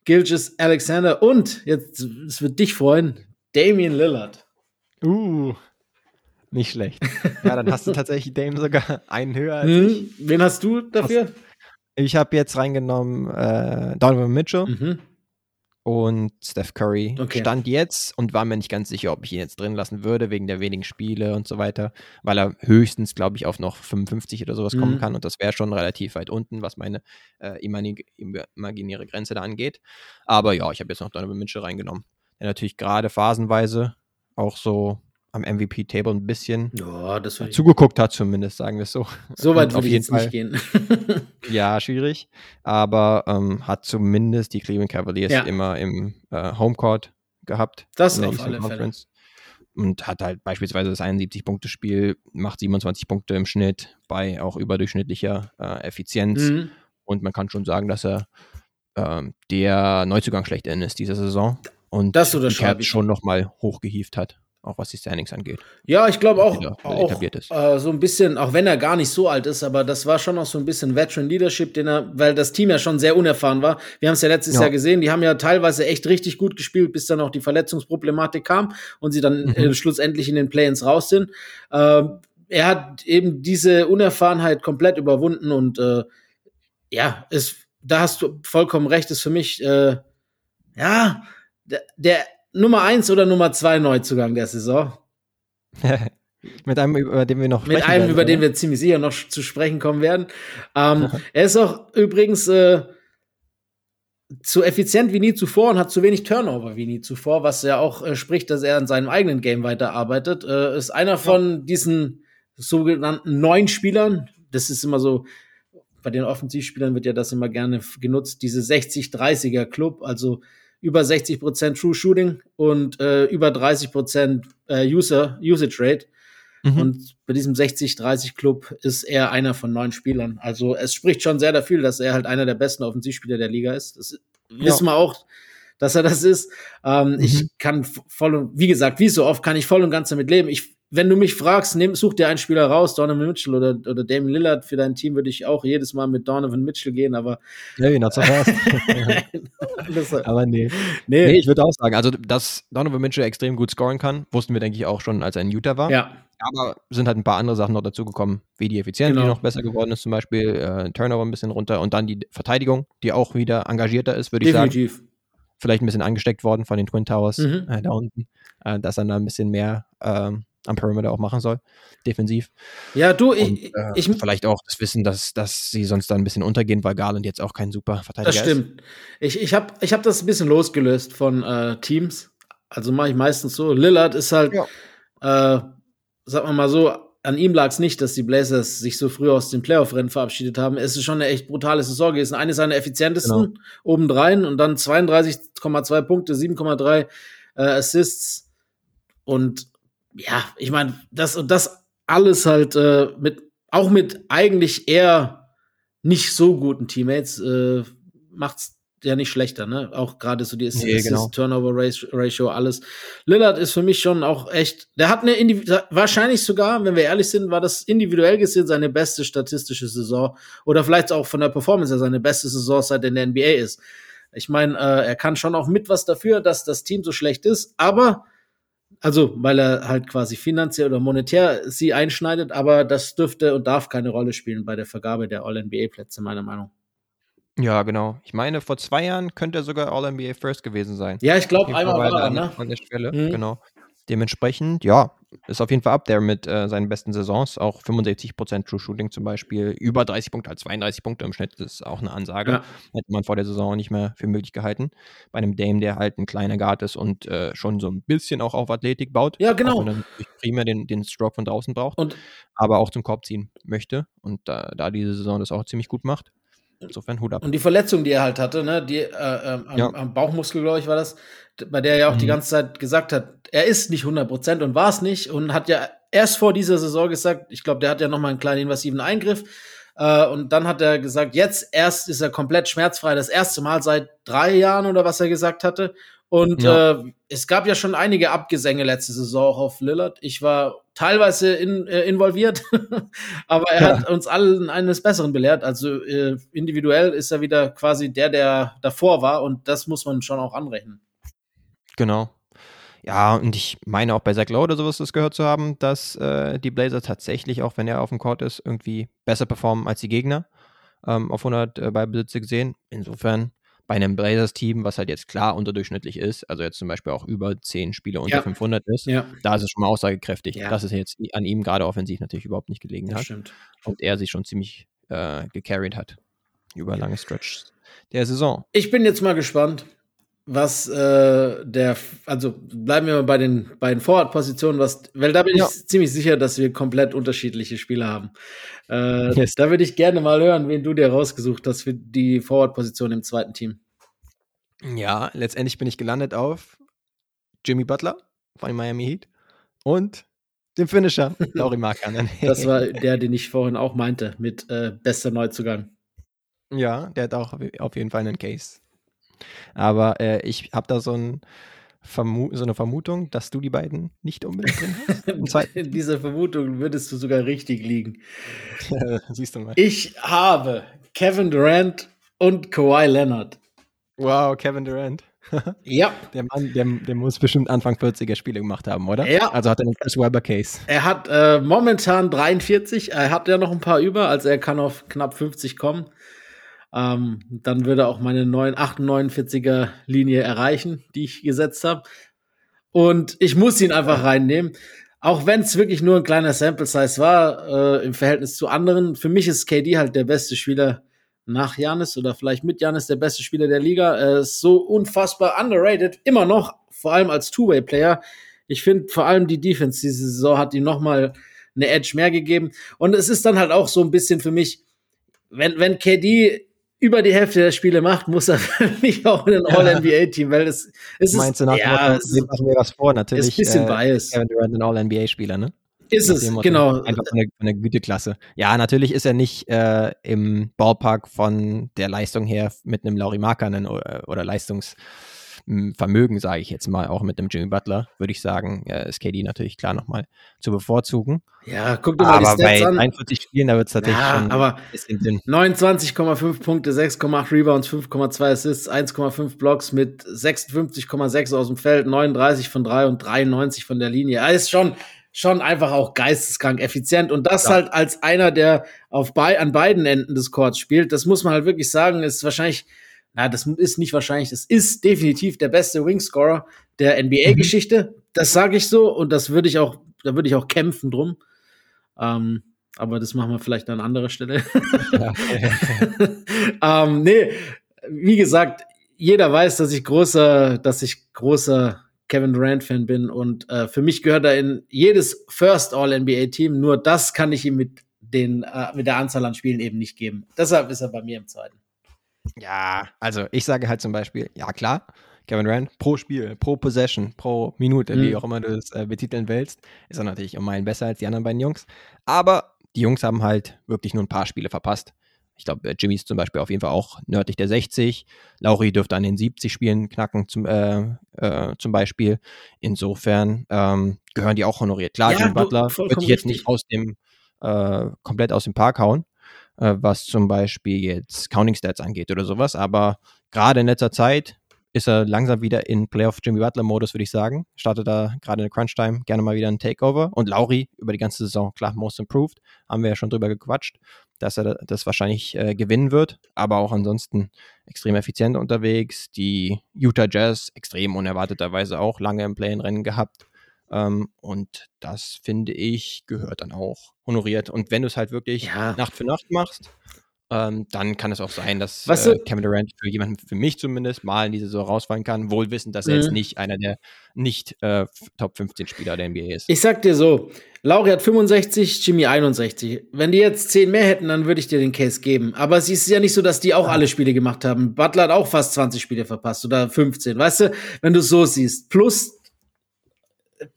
Gilgis, Alexander und, jetzt, es wird dich freuen, Damian Lillard. Uh, nicht schlecht. (laughs) ja, dann hast du tatsächlich Dame sogar einen höher als ich. Hm, wen hast du dafür? Ich habe jetzt reingenommen äh, Donovan Mitchell Mhm. und Steph Curry. Okay. Stand jetzt und war mir nicht ganz sicher, ob ich ihn jetzt drin lassen würde, wegen der wenigen Spiele und so weiter, weil er höchstens, glaube ich, auf noch 55 oder sowas kommen Mhm. kann und das wäre schon relativ weit unten, was meine äh, imaginäre Grenze da angeht. Aber ja, ich habe jetzt noch Donovan Mitchell reingenommen. Der natürlich gerade phasenweise auch so am MVP-Table ein bisschen Ja, zugeguckt hat, zumindest, sagen wir es so. (laughs) So weit würde ich jetzt nicht gehen. (laughs) Ja, schwierig. Aber ähm, hat zumindest die Cleveland Cavaliers Ja. immer im äh, Homecourt gehabt. Das auf alle Fälle. Conference. Und hat halt beispielsweise das 71-Punkte-Spiel, macht 27 Punkte im Schnitt bei auch überdurchschnittlicher äh, Effizienz. Mhm. Und man kann schon sagen, dass er ähm, der Neuzugang schlechthin ist dieser Saison und Das Cavs ich. schon nochmal hochgehievt hat, auch was die Standings angeht. Ja, ich glaube auch, wieder auch etabliert ist. äh, so ein bisschen, auch wenn er gar nicht so alt ist, aber das war schon auch so ein bisschen Veteran Leadership, den er, weil das Team ja schon sehr unerfahren war. Wir haben es ja letztes Ja. Jahr gesehen, die haben ja teilweise echt richtig gut gespielt, bis dann auch die Verletzungsproblematik kam und sie dann Mhm. äh, schlussendlich in den Play-ins raus sind. Ähm, er hat eben diese Unerfahrenheit komplett überwunden und äh, ja, ist, da hast du vollkommen recht, ist für mich äh, ja der, der Nummer eins oder Nummer zwei Neuzugang der Saison. (laughs) Mit einem, über den wir noch Mit einem, werden, über den oder? wir ziemlich sicher noch zu sprechen kommen werden. Ähm, (laughs) er ist auch übrigens äh, zu effizient wie nie zuvor und hat zu wenig Turnover wie nie zuvor, was ja auch äh, spricht, dass er an seinem eigenen Game weiterarbeitet. Äh, ist einer von diesen sogenannten neuen Spielern. Das ist immer so, bei den Offensivspielern wird ja das immer gerne genutzt, diese 60-30er Club, also über 60% True Shooting und äh, über 30% äh, User, Usage Rate. Mhm. Und bei diesem 60-30-Club ist er einer von neun Spielern. Also es spricht schon sehr dafür, dass er halt einer der besten Offensivspieler der Liga ist. Das wissen wir auch, dass er das ist. Ähm, Mhm. Ich kann voll und, wie gesagt, wie so oft, kann ich voll und ganz damit leben. Ich, wenn du mich fragst, nehm, such dir einen Spieler raus, Donovan Mitchell oder, oder Damon Lillard für dein Team, würde ich auch jedes Mal mit Donovan Mitchell gehen, aber not so fast. das, Aber nee. nee, Nee, ich würde auch sagen, also dass Donovan Mitchell extrem gut scoren kann, wussten wir, denke ich, auch schon, als er in Utah war. ja, Aber sind halt ein paar andere Sachen noch dazugekommen, wie die Effizienz, die Genau. noch besser geworden ist, zum Beispiel äh, Turnover ein bisschen runter und dann die Verteidigung, die auch wieder engagierter ist, würde ich sagen. definitiv. Vielleicht ein bisschen angesteckt worden von den Twin Towers Mhm. äh, da unten, äh, dass er da ein bisschen mehr ähm, am Perimeter auch machen soll, defensiv. Ja, du, Und, ich, äh, ich, vielleicht auch das Wissen, dass, dass sie sonst dann ein bisschen untergehen, weil Garland jetzt auch kein super Verteidiger Das stimmt. Ich, ich habe ich hab das ein bisschen losgelöst von äh, Teams. Also mache ich meistens so. Lillard ist halt, äh, sagen wir mal so, an ihm lag es nicht, dass die Blazers sich so früh aus dem Playoff-Rennen verabschiedet haben. Es ist schon eine echt brutale Saison gewesen. Eine seiner effizientesten Genau. obendrein und dann 32,2 Punkte, 7,3 äh, Assists. Und ja, ich meine, das und das alles halt äh, mit, auch mit eigentlich eher nicht so guten Teammates, äh, macht's ja nicht schlechter, ne? Auch gerade so die Nee, genau. Turnover-Ratio, alles. Lillard ist für mich schon auch echt, der hat eine, Indiv wahrscheinlich sogar, wenn wir ehrlich sind, war das individuell gesehen seine beste statistische Saison oder vielleicht auch von der Performance her seine beste Saison, seit er in der NBA ist. Ich meine, äh, er kann schon auch mit was dafür, dass das Team so schlecht ist, aber also, weil er halt quasi finanziell oder monetär sie einschneidet, aber das dürfte und darf keine Rolle spielen bei der Vergabe der All-NBA-Plätze, meiner Meinung. Ja, genau. Ich meine, vor zwei Jahren könnte er sogar All-NBA First gewesen sein. Ja, ich glaube, einmal war er, an, ne? an der Stelle, Mhm. genau. Dementsprechend, ja, ist auf jeden Fall up there mit äh, seinen besten Saisons. Auch 65% True Shooting zum Beispiel. Über 30 Punkte, als 32 Punkte im Schnitt, das ist auch eine Ansage. Ja. Hätte man vor der Saison auch nicht mehr für möglich gehalten. Bei einem Dame, der halt ein kleiner Guard ist und äh, schon so ein bisschen auch auf Athletik baut. Ja, genau. Natürlich primär den, den Stroke von draußen braucht, Und aber auch zum Korb ziehen möchte. Und da, da diese Saison das auch ziemlich gut macht. Insofern Hut ab. Und die Verletzung, die er halt hatte, ne, die äh, ähm, am, Ja. am Bauchmuskel, glaube ich, war das, bei der er ja auch die Mhm. ganze Zeit gesagt hat, er ist nicht 100% und war es nicht und hat ja erst vor dieser Saison gesagt, ich glaube, der hat ja noch mal einen kleinen invasiven Eingriff äh, und dann hat er gesagt, jetzt erst ist er komplett schmerzfrei, das erste Mal seit drei Jahren oder was er gesagt hatte und Ja. äh, es gab ja schon einige Abgesänge letzte Saison auch auf Lillard. Ich war teilweise in, äh, involviert, (laughs) aber er Ja. hat uns allen eines Besseren belehrt. Also äh, individuell ist er wieder quasi der, der davor war und das muss man schon auch anrechnen. Genau. Ja, und ich meine auch bei Zach Lowe oder sowas das gehört zu haben, dass äh, die Blazers tatsächlich, auch wenn er auf dem Court ist, irgendwie besser performen als die Gegner. Ähm, auf 100 äh, Ballbesitze gesehen. Insofern bei einem Blazers-Team, was halt jetzt klar unterdurchschnittlich ist, also jetzt zum Beispiel auch über 10 Spiele unter Ja. 500 ist, Ja, da ist es schon mal aussagekräftig, Ja. dass es jetzt an ihm gerade offensiv natürlich überhaupt nicht gelegen das hat stimmt. und er sich schon ziemlich äh, gecarried hat über lange Stretches der Saison. Ich bin jetzt mal gespannt, was äh, der, also bleiben wir mal bei den beiden Forward-Positionen, was, weil da bin Ja. ich ziemlich sicher, dass wir komplett unterschiedliche Spieler haben. Äh, Yes. Da würde ich gerne mal hören, wen du dir rausgesucht hast für die Forward-Position im zweiten Team. Ja, letztendlich bin ich gelandet auf Jimmy Butler von Miami Heat und dem Finisher, (laughs) Lauri Markkanen. Das war (laughs) der, den ich vorhin auch meinte, mit äh, bester Neuzugang. ja, der hat auch auf jeden Fall einen Case. Aber äh, ich habe da so, ein Vermu so, eine Vermutung, dass du die beiden nicht unbedingt drin hast. (laughs) In dieser Vermutung würdest du sogar richtig liegen. (laughs) Siehst du mal. Ich habe Kevin Durant und Kawhi Leonard. Wow, Kevin Durant. (laughs) ja. Der Mann, der, der, muss bestimmt Anfang 40er Spiele gemacht haben, oder? Ja. Also hat er den Chris Webber Case. Er hat äh, momentan 43, er hat ja noch ein paar über, also er kann auf knapp 50 kommen. Ähm, dann würde auch meine 48er Linie erreichen, die ich gesetzt habe. Und ich muss ihn einfach reinnehmen. Auch wenn es wirklich nur ein kleiner Sample Size war, äh, im Verhältnis zu anderen. Für mich ist KD halt der beste Spieler nach Janis oder vielleicht mit Janis der beste Spieler der Liga. Er ist so unfassbar underrated, immer noch, vor allem als Two-Way-Player. Ich finde vor allem die Defense diese Saison hat ihm noch mal eine Edge mehr gegeben. Und es ist dann halt auch so ein bisschen für mich, wenn, wenn KD über die Hälfte der Spiele macht, muss er (laughs) für mich auch in ein All-NBA-Team, weil es, es ist. Meinst du nach ja, Motto, wir machen mir was vor, natürlich. Ist ein bisschen äh, biased. Kevin Durant ein All-NBA-Spieler, ne? Ist es, Motto, genau. Einfach von der, von der, Güteklasse. Ja, natürlich ist er nicht äh, im Ballpark von der Leistung her mit einem Laurie Markanen oder, oder Leistungs- Vermögen, sage ich jetzt mal, auch mit dem Jimmy Butler, würde ich sagen, äh, ist KD natürlich klar nochmal zu bevorzugen. Ja, guck dir mal aber die Stats bei an. 41 Spielen, da wird es natürlich ja, schon aber 29,5 Punkte, 6,8 Rebounds, 5,2 Assists, 1,5 Blocks mit 56,6 aus dem Feld, 39 von 3 und 93 von der Linie. Er ist schon schon einfach auch geisteskrank effizient und das ja. halt als einer, der auf bei, an beiden Enden des Courts spielt, das muss man halt wirklich sagen, ist wahrscheinlich na, das ist nicht wahrscheinlich, das ist definitiv der beste Wingscorer der NBA-Geschichte. Mhm. Das sage ich so und das würde ich auch, da würde ich auch kämpfen drum. Ähm, aber das machen wir vielleicht an anderer Stelle. Ja. (laughs) ähm, nee, wie gesagt, jeder weiß, dass ich großer, dass ich großer Kevin Durant-Fan bin und äh, für mich gehört er in jedes First All-NBA-Team. Nur das kann ich ihm mit, den, äh, mit der Anzahl an Spielen eben nicht geben. Deshalb ist er bei mir im zweiten. Ja, also ich sage halt zum Beispiel, ja klar, Kevin Durant pro Spiel, pro Possession, pro Minute, mhm. wie auch immer du es äh, betiteln willst, ist er natürlich um Meilen besser als die anderen beiden Jungs. Aber die Jungs haben halt wirklich nur ein paar Spiele verpasst. Ich glaube, äh, Jimmy ist zum Beispiel auf jeden Fall auch nördlich der 60. Lauri dürfte an den 70 Spielen knacken, zum, äh, äh, zum Beispiel. Insofern ähm, gehören die auch honoriert. Klar, ja, Jimmy Butler wird jetzt richtig. nicht aus dem, äh, komplett aus dem Park hauen äh, was zum Beispiel jetzt Counting Stats angeht oder sowas. Aber gerade in letzter Zeit ist er langsam wieder in Playoff Jimmy Butler-Modus, würde ich sagen. Startet da gerade in der Crunch-Time gerne mal wieder ein Takeover. Und Lauri über die ganze Saison, klar, Most Improved, haben wir ja schon drüber gequatscht, dass er das wahrscheinlich äh, gewinnen wird. Aber auch ansonsten extrem effizient unterwegs. Die Utah Jazz extrem unerwarteterweise auch lange im Play-in-Rennen gehabt. Ähm, und das finde ich gehört dann auch honoriert. Und wenn du es halt wirklich ja. Nacht für Nacht machst, ähm, dann kann es auch sein, dass weißt äh, Kevin Durant für jemanden, für mich zumindest, mal in diese Saison rausfallen kann, wohl wissend, dass er jetzt mhm. nicht einer der nicht äh, Top 15 Spieler der NBA ist. Ich sag dir so, Lauri hat 65, Jimmy 61. Wenn die jetzt 10 mehr hätten, dann würde ich dir den Case geben. Aber es ist ja nicht so, dass die auch alle Spiele gemacht haben. Butler hat auch fast 20 Spiele verpasst oder 15. Weißt du, wenn du es so siehst. Plus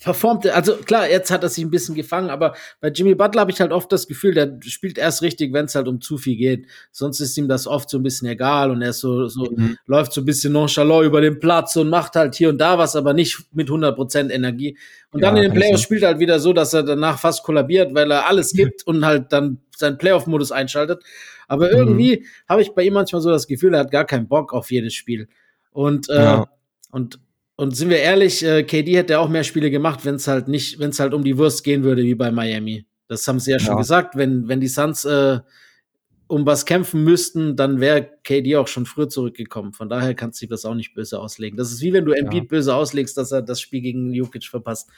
performt, also klar, jetzt hat er sich ein bisschen gefangen, aber bei Jimmy Butler habe ich halt oft das Gefühl, der spielt erst richtig, wenn es halt um zu viel geht. Sonst ist ihm das oft so ein bisschen egal und er ist so, so mhm. läuft so ein bisschen nonchalant über den Platz und macht halt hier und da was, aber nicht mit 100% Energie. Und ja, dann in den Playoffs spielt er halt wieder so, dass er danach fast kollabiert, weil er alles gibt und halt dann seinen Playoff-Modus einschaltet. Aber irgendwie mhm. habe ich bei ihm manchmal so das Gefühl, er hat gar keinen Bock auf jedes Spiel. Und, äh, ja. und und sind wir ehrlich, äh, KD hätte auch mehr Spiele gemacht, wenn es halt nicht, wenn es halt um die Wurst gehen würde wie bei Miami. Das haben sie ja, ja. schon gesagt. Wenn, wenn die Suns äh, um was kämpfen müssten, dann wäre KD auch schon früher zurückgekommen. Von daher kannst du das auch nicht böse auslegen. Das ist wie wenn du Embiid ja. böse auslegst, dass er das Spiel gegen Jokic verpasst.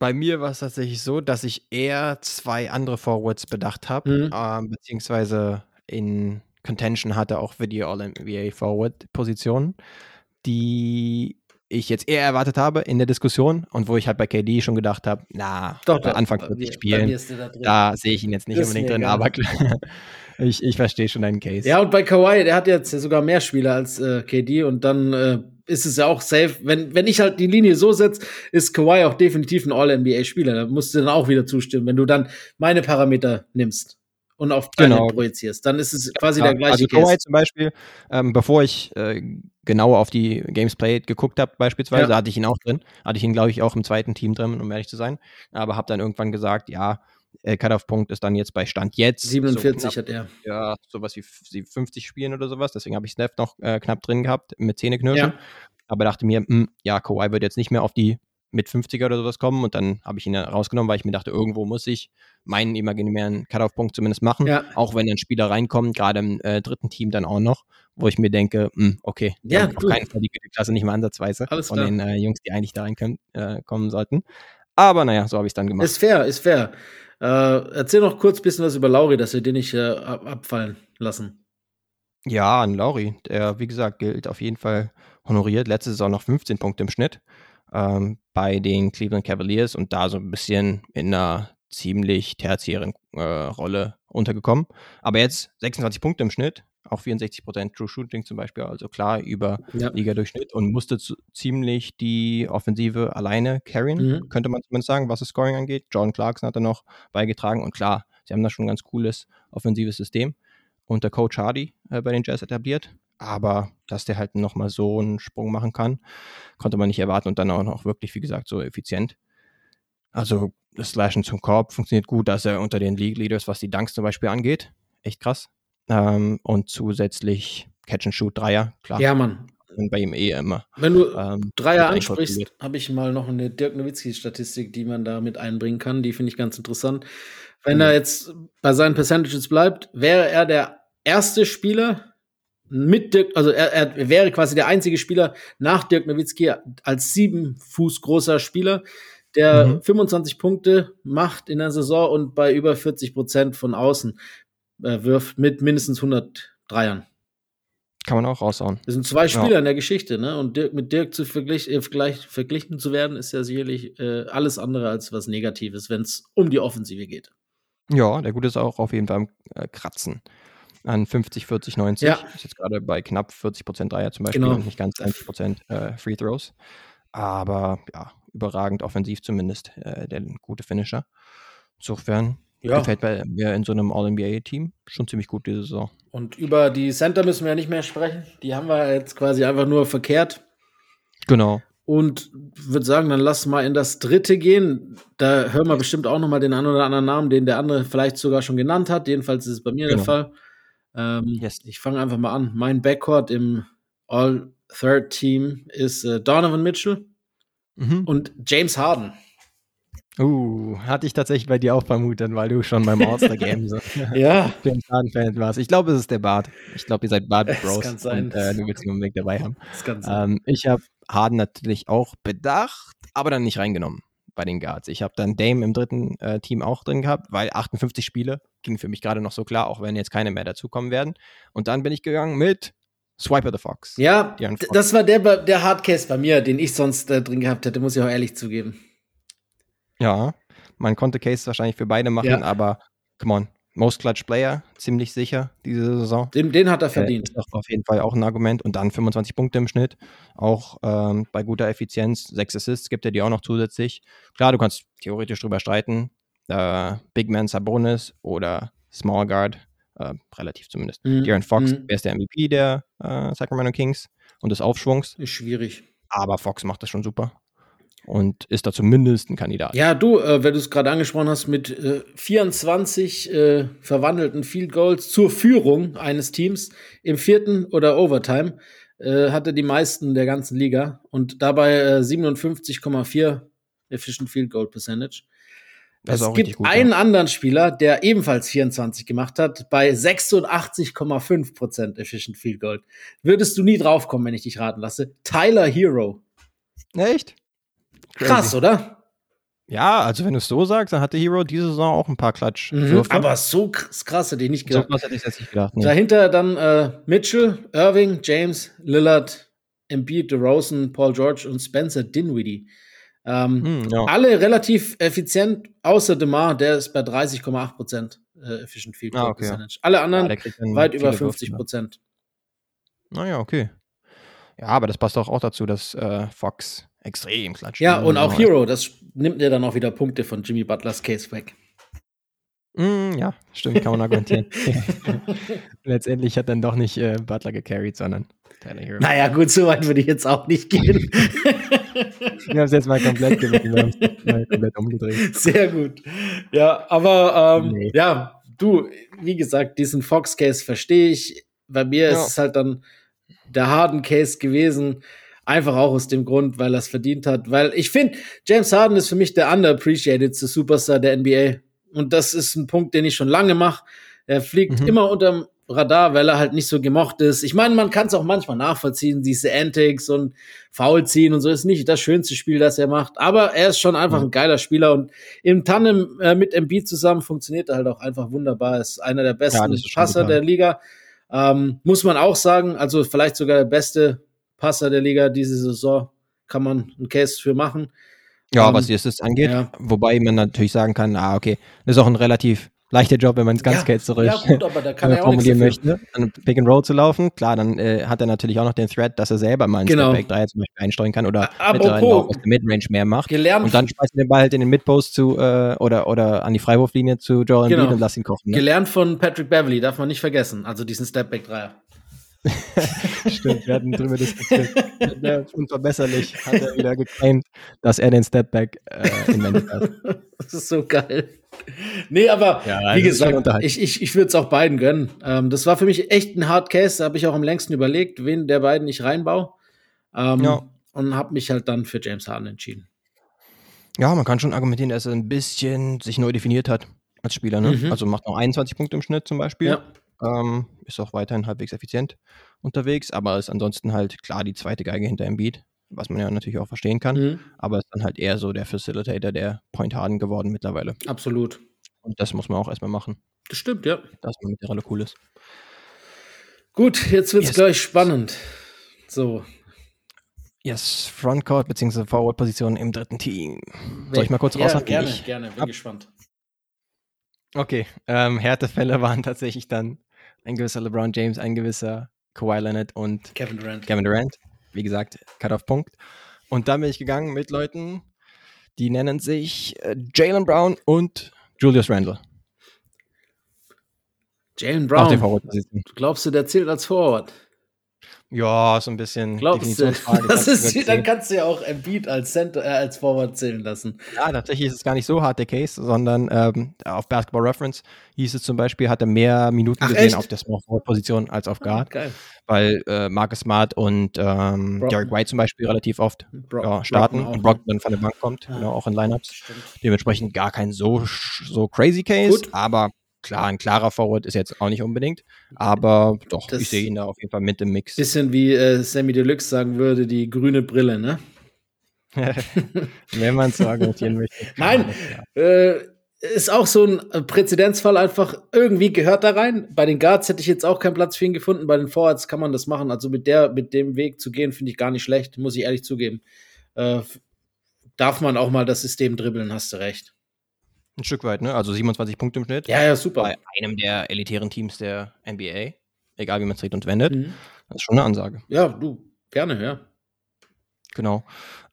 Bei mir war es tatsächlich so, dass ich eher zwei andere Forwards bedacht habe, mhm. ähm, beziehungsweise in Contention hatte auch für die All-NBA Forward-Positionen, die ich jetzt eher erwartet habe in der Diskussion und wo ich halt bei KD schon gedacht habe, na, Doch, bei Anfang wird ich spielen, da, da sehe ich ihn jetzt nicht das unbedingt drin, egal. aber (laughs) ich, ich verstehe schon deinen Case. Ja, und bei Kawhi, der hat jetzt sogar mehr Spieler als äh, KD und dann äh, ist es ja auch safe. Wenn, wenn ich halt die Linie so setze, ist Kawhi auch definitiv ein All-NBA-Spieler. Da musst du dann auch wieder zustimmen, wenn du dann meine Parameter nimmst. Und auf Brandon Genau. projizierst. Dann ist es quasi Ja, der gleiche also Case. Kawhi zum Beispiel, ähm, bevor ich äh, genau auf die Games Played geguckt habe, beispielsweise, Ja. hatte ich ihn auch drin. Hatte ich ihn, glaube ich, auch im zweiten Team drin, um ehrlich zu sein. Aber habe dann irgendwann gesagt, ja, äh, Cut-Off-Punkt ist dann jetzt bei Stand jetzt. so 47 knapp, hat er. ja, sowas wie f- sie 50 Spielen oder sowas. Deswegen habe ich Steph noch äh, knapp drin gehabt mit Zähneknirschen. Ja. Aber dachte mir, hm, ja, Kawhi wird jetzt nicht mehr auf die mit 50er oder sowas kommen. Und dann habe ich ihn rausgenommen, weil ich mir dachte, irgendwo muss ich meinen imaginären Cut-Off-Punkt zumindest machen. Ja. Auch wenn ein Spieler reinkommt, gerade im äh, dritten Team dann auch noch, wo ich mir denke, hm, okay, Ja, auf keinen Fall die Güteklasse, nicht mal ansatzweise Alles von klar. den äh, Jungs, die eigentlich da reinkommen äh, kommen sollten. Aber naja, so habe ich es dann gemacht. Ist fair, ist fair. Äh, erzähl noch kurz ein bisschen was über Lauri, dass wir den nicht äh, ab- abfallen lassen. Ja, an Lauri, der, wie gesagt, gilt auf jeden Fall honoriert. Letzte Saison noch 15 Punkte im Schnitt ähm, bei den Cleveland Cavaliers und da so ein bisschen in einer ziemlich tertiären äh, Rolle untergekommen. Aber jetzt 26 Punkte im Schnitt, auch 64% True Shooting zum Beispiel, also klar über Ja. Liga-Durchschnitt und musste zu, ziemlich die Offensive alleine carryen, Mhm. könnte man zumindest sagen, was das Scoring angeht. Jordan Clarkson hat da noch beigetragen und klar, sie haben da schon ein ganz cooles offensives System unter Coach Hardy äh, bei den Jazz etabliert. Aber dass der halt nochmal so einen Sprung machen kann, konnte man nicht erwarten und dann auch noch wirklich, wie gesagt, so effizient. Also das Slashen zum Korb funktioniert gut, dass er unter den League Leaders, was die Dunks zum Beispiel angeht, echt krass. Ähm, und zusätzlich Catch and Shoot Dreier, klar, Ja, Mann. und bei ihm eh immer. Wenn du Ähm, Dreier ansprichst, habe ich mal noch eine Dirk Nowitzki-Statistik, die man da mit einbringen kann. Die finde ich ganz interessant. Wenn er jetzt bei seinen Percentages bleibt, wäre er der erste Spieler mit Dirk, also er, er wäre quasi der einzige Spieler nach Dirk Nowitzki als sieben Fuß großer Spieler, der Mhm. 25 Punkte macht in der Saison und bei über 40 Prozent von außen äh, wirft mit mindestens 100 Dreiern. Kann man auch raushauen. Das sind zwei Ja. Spieler in der Geschichte, ne? Und Dirk, mit Dirk zu verglich, äh, vergleich, verglichen zu werden, ist ja sicherlich äh, alles andere als was Negatives, wenn es um die Offensive geht. Ja, der Gute ist auch auf jeden Fall am äh, Kratzen. An 50, 40, 90. Ja. Ist jetzt gerade bei knapp 40% Dreier zum Beispiel Genau. und nicht ganz 90% äh, Free Throws. Aber ja, überragend offensiv zumindest äh, der gute Finisher. Insofern Ja. gefällt bei mir in so einem All-NBA-Team schon ziemlich gut diese Saison. Und über die Center müssen wir ja nicht mehr sprechen. Die haben wir jetzt quasi einfach nur verkehrt. Genau. Und würde sagen, dann lass mal in das dritte gehen. Da hören wir bestimmt auch noch mal den einen oder anderen Namen, den der andere vielleicht sogar schon genannt hat. Jedenfalls ist es bei mir Genau. der Fall. Ähm, Yes. Ich fange einfach mal an. Mein Backcourt im All-Third-Team ist äh, Donovan Mitchell Mhm. und James Harden. Uh, hatte ich tatsächlich bei dir auch vermutet, weil du schon beim All-Star-Game so (laughs) Ja, (laughs) James Harden-Fan warst. Ich glaube, es ist der Bart. Ich glaube, ihr seid Bart Es Bros. kann sein. Und äh, du willst ihn unbedingt dabei haben. das kann sein. Ähm, ich habe Harden natürlich auch bedacht, aber dann nicht reingenommen bei den Guards. Ich habe dann Dame im dritten äh, Team auch drin gehabt, weil 58 Spiele ging für mich gerade noch so klar, auch wenn jetzt keine mehr dazukommen werden. Und dann bin ich gegangen mit Swiper the Fox. Ja, Fox. das war der, der Hardcase bei mir, den ich sonst äh, drin gehabt hätte, muss ich auch ehrlich zugeben. Ja, man konnte Case wahrscheinlich für beide machen, Ja. aber come on. Most Clutch Player, ziemlich sicher diese Saison. Den, den hat er Äh, verdient. auch auf jeden Fall auch ein Argument. Und dann 25 Punkte im Schnitt. Auch ähm, bei guter Effizienz. Sechs Assists gibt er dir auch noch zusätzlich. Klar, du kannst theoretisch drüber streiten. Äh, Big Man Sabonis oder Small Guard. Äh, relativ zumindest. Mhm. De'Aaron Fox, Mhm. ist der MVP der äh, Sacramento Kings und des Aufschwungs. Ist schwierig. Aber Fox macht das schon super. Und ist da zumindest ein Kandidat. Ja, du, äh, wenn du es gerade angesprochen hast, mit äh, 24 äh, verwandelten Field Goals zur Führung eines Teams im vierten oder Overtime äh, hatte die meisten der ganzen Liga und dabei äh, 57,4 Efficient Field Goal Percentage. Das es gibt gut, einen ja. anderen Spieler, der ebenfalls 24 gemacht hat, bei 86,5% Efficient Field Goal. Würdest du nie draufkommen, wenn ich dich raten lasse. Tyler Hero. Echt? Krass, Crazy. oder? Ja, also wenn du es so sagst, dann hatte Hero diese Saison auch ein paar Mhm, Klatschwürfe. aber so krass, krass hätte ich nicht so gedacht. was hätte ich jetzt nicht gedacht. Nee. Dahinter dann äh, Mitchell, Irving, James, Lillard, Embiid, DeRozan, Paul George und Spencer Dinwiddie. Ähm, Hm, ja. Alle relativ effizient, außer DeMar, der ist bei 30,8% äh, Efficient Field Goal Ah, okay. Percentage. Alle Ja, anderen der kriegt dann weit über Würfe, 50 ne? Prozent. Naja, okay. Ja, aber das passt doch auch dazu, dass äh, Fox extrem klatsch. Ja, und diese auch. Hero, das nimmt dir dann auch wieder Punkte von Jimmy Butlers Case weg. Mm, ja, stimmt, kann man argumentieren. (laughs) (laughs) Letztendlich hat dann doch nicht äh, Butler gecarried, sondern Tyler Hero. Naja, gut, so weit würde ich jetzt auch nicht gehen. (laughs) (laughs) wir haben es jetzt mal komplett (laughs) gemacht. Wir haben es mal komplett umgedreht. Sehr gut. Ja, aber ähm, nee. ja, du, wie gesagt, diesen Fox-Case verstehe ich. Bei mir ja. ist es halt dann der Harden-Case gewesen. Einfach auch aus dem Grund, weil er es verdient hat. Weil ich finde, James Harden ist für mich der underappreciated Superstar der NBA. Und das ist ein Punkt, den ich schon lange mache. Er fliegt mhm. immer unterm Radar, weil er halt nicht so gemocht ist. Ich meine, man kann es auch manchmal nachvollziehen, diese Antics und Foul ziehen und so ist nicht das schönste Spiel, das er macht. Aber er ist schon einfach ein geiler Spieler und im Tandem äh, mit Embiid zusammen funktioniert er halt auch einfach wunderbar. Ist einer der besten ja, Passer der Liga. Ähm, muss man auch sagen, also vielleicht sogar der beste Passer der Liga diese Saison. Kann man einen Case für machen. Ja, um, was die Assists angeht. Ja. Wobei man natürlich sagen kann, ah, okay, das ist auch ein relativ leichter Job, wenn man es ganz ja, zurück ja, gut, aber da kann (laughs) er formulieren möchte, an Pick and Roll zu laufen. Klar, dann äh, hat er natürlich auch noch den Thread, dass er selber mal einen genau. Stepback 3 zum Beispiel einsteuern kann oder auch aus der Midrange mehr macht. Gelernt. Und dann schmeißt er den Ball halt in den Midpost zu äh, oder, oder an die Freiwurflinie zu Jordan genau. Beat und lass ihn kochen. Ne? Gelernt von Patrick Beverly, darf man nicht vergessen. Also diesen Stepback 3 (laughs) Stimmt, wir hatten drüber diskutiert. Unverbesserlich hat er wieder geclaimed, dass er den Stepback äh, inventet hat. (laughs) Das ist so geil. Nee, aber ja, wie gesagt, ich, ich, ich würde es auch beiden gönnen. Ähm, das war für mich echt ein Hard Case. Da habe ich auch am längsten überlegt, wen der beiden ich reinbaue. Ähm, ja. Und habe mich halt dann für James Harden entschieden. Ja, man kann schon argumentieren, dass er ein bisschen sich neu definiert hat als Spieler. Ne? Mhm. Also macht noch 21 Punkte im Schnitt zum Beispiel. Ja. Ähm, ist auch weiterhin halbwegs effizient unterwegs, aber ist ansonsten halt klar die zweite Geige hinter Embiid, was man ja natürlich auch verstehen kann. Mhm. Aber ist dann halt eher so der Facilitator der Point Harden geworden mittlerweile. Absolut. Und das muss man auch erstmal machen. Das stimmt, ja. Dass man mit der Rolle cool ist. Gut, jetzt wird es yes. gleich spannend. So. Yes, Frontcourt bzw. Forward-Position im dritten Team. Soll ich mal kurz ja? Gerne, ich gerne, bin gespannt. Okay, ähm, Härtefälle (laughs) waren tatsächlich dann ein gewisser LeBron James, ein gewisser Kawhi Leonard und Kevin Durant. Kevin Durant. Wie gesagt, Cut-off-Punkt. Und dann bin ich gegangen mit Leuten, die nennen sich äh, Jalen Brown und Julius Randle. Jalen Brown. Glaubst du, der zählt als Forward? Ja, so ein bisschen Glaubst du? Das ist, dann kannst du ja auch Embiid als Center, äh, als Forward zählen lassen. Ja, tatsächlich ist es gar nicht so hart der Case, sondern ähm, auf Basketball Reference hieß es zum Beispiel, hat er mehr Minuten Ach, gesehen echt? auf der Small Forward Position als auf ah, Guard. Ah, geil. Weil äh, Marcus Smart und ähm, Derek White zum Beispiel relativ oft Bro ja, starten und Brock dann von der Bank kommt, ja. genau, auch in Lineups. Dementsprechend gar kein so, so crazy Case, Gut. aber Klar, ein klarer Forward ist jetzt auch nicht unbedingt, aber doch, das ich sehe ihn da auf jeden Fall mit im Mix. Bisschen wie äh, Sammy Deluxe sagen würde, die grüne Brille, ne? (laughs) (laughs) Wenn man es so argumentieren möchte. Nein, äh, ist auch so ein Präzedenzfall einfach, irgendwie gehört da rein. Bei den Guards hätte ich jetzt auch keinen Platz für ihn gefunden, bei den Forwards kann man das machen. Also mit, der, mit dem Weg zu gehen, finde ich gar nicht schlecht, muss ich ehrlich zugeben. Äh, darf man auch mal das System dribbeln, hast du recht. Ein Stück weit, ne? Also 27 Punkte im Schnitt. Ja, ja, super. Bei einem der elitären Teams der NBA. Egal, wie man es dreht und wendet. Mhm. Das ist schon eine Ansage. Ja, du, gerne, ja. Genau.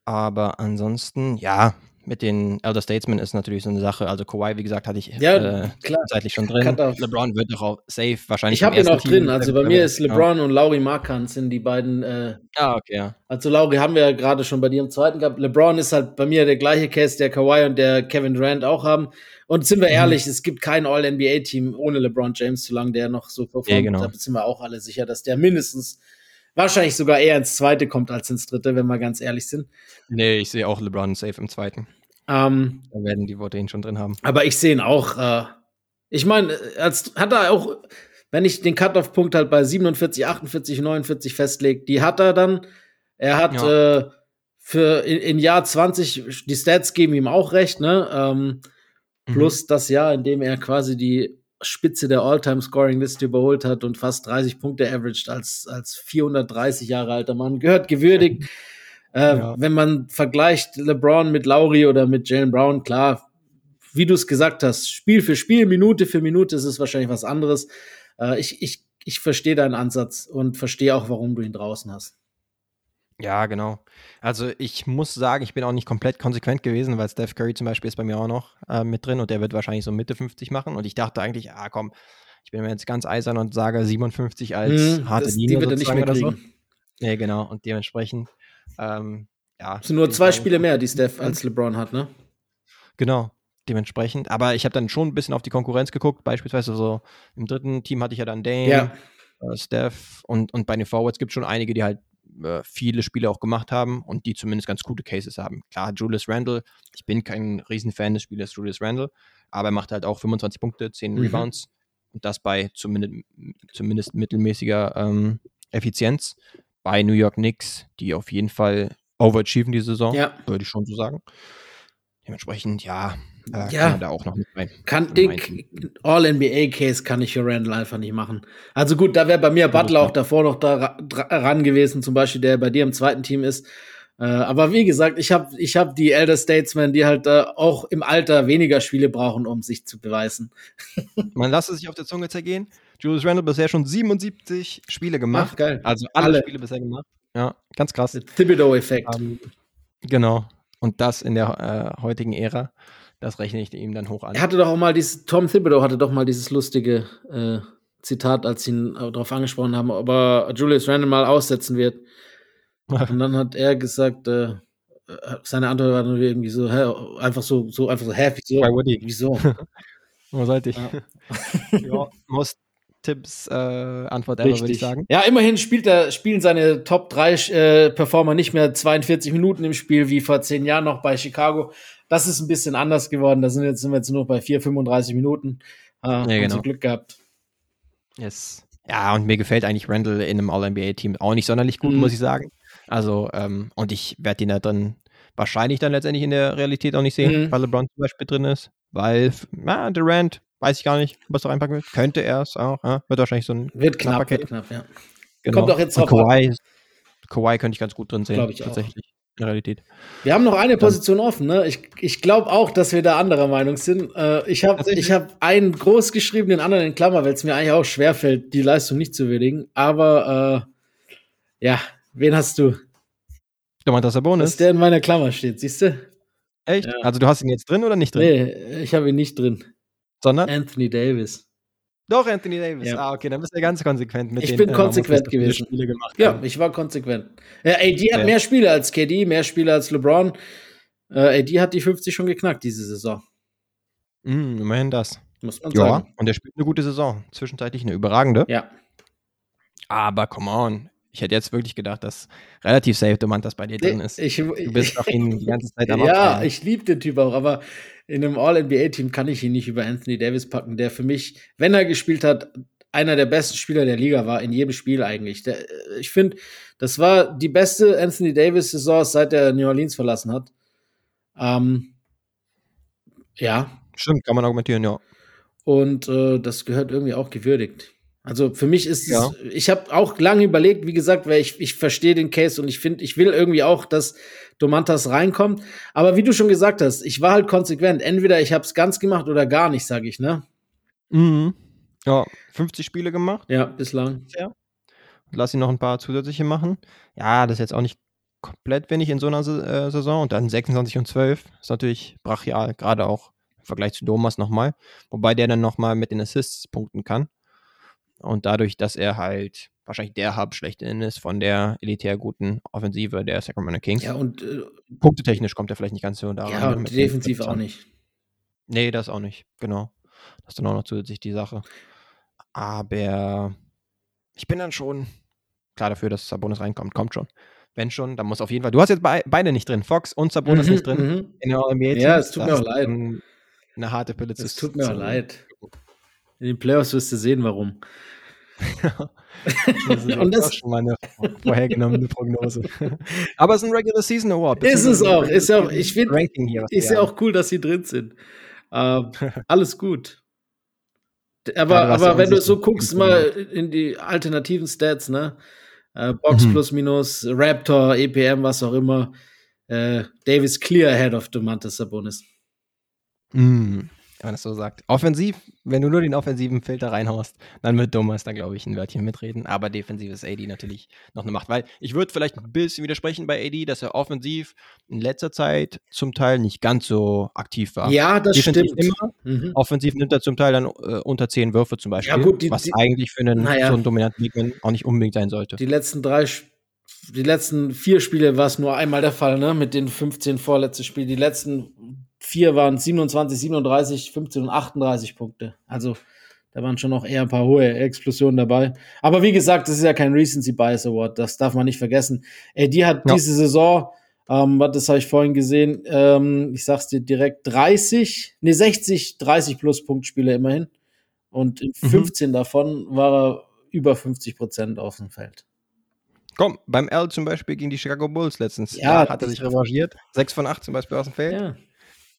Aber ansonsten, ja, mit den Elder Statesmen ist natürlich so eine Sache. Also Kawhi, wie gesagt, hatte ich ja, äh, klar. zeitlich schon drin. LeBron wird doch auch safe wahrscheinlich. Ich habe ihn auch Team drin. Also bei mir ist LeBron ja. und Lauri Markant sind die beiden. Äh, ah, okay. Ja. Also Lauri haben wir ja gerade schon bei dir im zweiten gehabt. LeBron ist halt bei mir der gleiche Case, der Kawhi und der Kevin Durant auch haben. Und sind wir mhm. ehrlich, es gibt kein All-NBA-Team ohne LeBron James, solange der noch so performt. Ja, genau. Da sind wir auch alle sicher, dass der mindestens wahrscheinlich sogar eher ins zweite kommt als ins dritte, wenn wir ganz ehrlich sind. Nee, ich sehe auch LeBron safe im zweiten. Ähm, da werden die Worte ihn schon drin haben. Aber ich sehe ihn auch. Äh, ich meine, als hat er auch, wenn ich den Cut-off-Punkt halt bei 47, 48, 49 festlege, die hat er dann. Er hat ja. äh, für in, in, Jahr 20, die Stats geben ihm auch recht, ne? Ähm, mhm. Plus das Jahr, in dem er quasi die Spitze der All-Time-Scoring-Liste überholt hat und fast 30 Punkte averaged als, als 430 Jahre alter Mann. Gehört gewürdigt. Äh, ja. Wenn man vergleicht LeBron mit Lauri oder mit Jalen Brown, klar, wie du es gesagt hast, Spiel für Spiel, Minute für Minute ist es wahrscheinlich was anderes. Äh, ich ich, ich verstehe deinen Ansatz und verstehe auch, warum du ihn draußen hast. Ja, genau. Also ich muss sagen, ich bin auch nicht komplett konsequent gewesen, weil Steph Curry zum Beispiel ist bei mir auch noch äh, mit drin und der wird wahrscheinlich so Mitte 50 machen. Und ich dachte eigentlich, ah komm, ich bin mir jetzt ganz eisern und sage 57 als Hm, harte das, Linie die wird er nicht mehr oder so. kriegen. Nee, genau. Und dementsprechend, ähm, ja. Es sind nur zwei Spiele mehr, die. Steph als LeBron hat, ne? Genau, dementsprechend. Aber ich habe dann schon ein bisschen auf die Konkurrenz geguckt. Beispielsweise so im dritten Team hatte ich ja dann Dame, Ja. äh, Steph und, und bei den Forwards gibt es schon einige, die halt äh, viele Spiele auch gemacht haben und die zumindest ganz gute Cases haben. Klar, Julius Randle, ich bin kein Riesenfan des Spielers Julius Randle, aber er macht halt auch 25 Punkte, 10 Mhm. Rebounds und das bei zumindest, zumindest mittelmäßiger ähm, Effizienz. Bei New York Knicks, die auf jeden Fall overachieven die Saison, Ja. würde ich schon so sagen. Dementsprechend, ja, äh, Ja. kann da auch noch mit rein. Kann den. All-NBA-Case kann ich für Randall einfach nicht machen. Also gut, da wäre bei mir Butler auch davor noch da ran gewesen, zum Beispiel, der bei dir im zweiten Team ist. Äh, aber wie gesagt, ich habe ich hab die Elder Statesmen, die halt äh, auch im Alter weniger Spiele brauchen, um sich zu beweisen. (laughs) Man lasse sich auf der Zunge zergehen. Julius Randle bisher schon 77 Spiele gemacht. Ach, geil. Also alle, Alle. Spiele bisher gemacht. Ja, ganz krass. Thibodeau-Effekt. Ähm, genau. Und das in der äh, heutigen Ära, das rechne ich ihm dann hoch an. Er hatte doch auch mal dieses, Tom Thibodeau hatte doch mal dieses lustige äh, Zitat, als sie ihn äh, darauf angesprochen haben, ob er Julius Randle mal aussetzen wird. (laughs) Und dann hat er gesagt, äh, seine Antwort war nur irgendwie so, hä, einfach so, so einfach so, hä, wieso? Bei Woody. Wieso? (laughs) Wo sollte ich? Ja. (laughs) ja, most Tipps äh, Antwort ever, würde ich sagen. Ja, immerhin spielt er, spielen seine Top 3 äh, Performer nicht mehr 42 Minuten im Spiel wie vor zehn Jahren noch bei Chicago. Das ist ein bisschen anders geworden. Da sind, jetzt, sind wir jetzt nur bei 4, 35 Minuten. Äh, haben genau. Glück gehabt. Yes. Ja, und mir gefällt eigentlich Randall in einem All-NBA-Team auch nicht sonderlich gut, Mhm. muss ich sagen. Also, ähm, und ich werde ihn da drin wahrscheinlich dann letztendlich in der Realität auch nicht sehen, Mhm. weil LeBron zum Beispiel drin ist. Weil, na, Durant, weiß ich gar nicht, es da reinpacken will. Könnte er es auch, ja? Wird wahrscheinlich so ein Wird knapp, wird Case. knapp, ja. Genau. Kommt auch jetzt drauf an. Kawhi, Kawhi könnte ich ganz gut drin sehen, Glaub ich auch. tatsächlich, in der Realität. Wir haben noch eine Position offen. Ne? Ich, ich glaube auch, dass wir da anderer Meinung sind. Äh, ich habe ich hab einen groß geschrieben, den anderen in Klammer, weil es mir eigentlich auch schwerfällt, die Leistung nicht zu würdigen. Aber äh, ja, wen hast du? Domantas Sabonis. Dass der in meiner Klammer steht, siehst du? Echt? Ja. Also du hast ihn jetzt drin oder nicht drin? Nee, ich habe ihn nicht drin. Sondern? Anthony Davis. Doch, Anthony Davis. Ja. Ah, okay, dann bist du ganz konsequent mit Ich den, bin äh, konsequent gewesen. Spiele gemacht Ja, ich war konsequent. Ja, AD hat Ja. mehr Spiele als KD, mehr Spiele als LeBron. Äh, AD hat die 50 schon geknackt diese Saison, Mm, immerhin das. muss man Ja, sagen. und er spielt eine gute Saison. Zwischenzeitlich eine überragende. Ja. Aber come on. Ich hätte jetzt wirklich gedacht, dass relativ safe Domantas bei dir drin ist. Ich, Du bist auf ihn die ganze Zeit am (laughs) Ja, Abfeiern. ich liebe den Typ auch, aber in einem All-NBA-Team kann ich ihn nicht über Anthony Davis packen, der für mich, wenn er gespielt hat, einer der besten Spieler der Liga war, in jedem Spiel eigentlich. Der, äh, ich finde, das war die beste Anthony Davis-Saison, seit er New Orleans verlassen hat. Ähm, ja, Stimmt, kann man argumentieren, ja. und äh, das gehört irgendwie auch gewürdigt. Also für mich ist Ja. es, ich habe auch lange überlegt, wie gesagt, weil ich, ich verstehe den Case und ich finde, ich will irgendwie auch, dass Domantas reinkommt. Aber wie du schon gesagt hast, ich war halt konsequent. Entweder ich habe es ganz gemacht oder gar nicht, sage ich, ne? Mhm. Ja, 50 Spiele gemacht. Ja, bislang. Lass ihn noch ein paar zusätzliche machen. Ja, das ist jetzt auch nicht komplett wenig in so einer äh, Saison. Und dann 26 und 12 ist natürlich brachial, gerade auch im Vergleich zu Thomas nochmal. Wobei der dann nochmal mit den Assists punkten kann. Und dadurch, dass er halt wahrscheinlich der Hub schlechthin ist von der elitär guten Offensive der Sacramento Kings. Ja, und äh, Punktetechnisch kommt er vielleicht nicht ganz so daran. ja, und defensiv 17. auch nicht. Nee, das auch nicht, genau. Das ist dann auch noch zusätzlich die Sache. Aber ich bin dann schon klar dafür, dass Sabonis reinkommt. Kommt schon. Wenn schon, dann muss auf jeden Fall. Du hast jetzt bei, beide nicht drin. Fox und Sabonis Mhm, nicht drin. mhm. In der NBA Ja, es tut mir auch leid. Eine harte Pille zu Es tut mir auch leid. In den Playoffs wirst du sehen, warum. (laughs) Das ist Und das- das schon mal eine vorhergenommene Prognose. Aber es ist ein Regular Season Award. Ist es auch, ist ja auch- ich find- Ranking hier. was Ist ja auch cool, dass sie drin sind. Ähm, (laughs) alles gut. Aber, Ja, aber wenn du so guckst, mal in die alternativen Stats, ne? Äh, Box Mhm. plus minus, Raptor, EPM, was auch immer. Äh, Davis clear ahead of Domantas Sabonis. Mm. Wenn man das so sagt. Offensiv, wenn du nur den offensiven Filter reinhaust, dann wird Thomas da, glaube ich, ein Wörtchen mitreden. Aber defensiv ist AD natürlich noch eine Macht. Weil ich würde vielleicht ein bisschen widersprechen bei AD, dass er offensiv in letzter Zeit zum Teil nicht ganz so aktiv war. Ja, das Defensiv stimmt. Immer. Mhm. Offensiv nimmt er zum Teil dann äh, unter 10 Würfe zum Beispiel. gut, die- was die- eigentlich für einen Naja. so einen dominanten Bigman auch nicht unbedingt sein sollte. Die letzten drei, Sch- die letzten vier Spiele war es nur einmal der Fall, ne? Mit den 15 vorletzten Spielen. Die letzten vier waren 27, 37, 15 und 38 Punkte. Also da waren schon noch eher ein paar hohe Explosionen dabei. Aber wie gesagt, das ist ja kein Recency Bias Award. Das darf man nicht vergessen. Ey, die hat Ja. diese Saison, ähm, was das habe ich vorhin gesehen, ähm, ich sag's dir direkt, 30, nee, 60, 30 plus Punktspiele immerhin. Und in Mhm. 15 davon war er über 50 Prozent auf dem Feld. Komm, beim L zum Beispiel gegen die Chicago Bulls letztens. Ja, hat er sich revanchiert. 6 von 8 zum Beispiel aus dem Feld. Ja.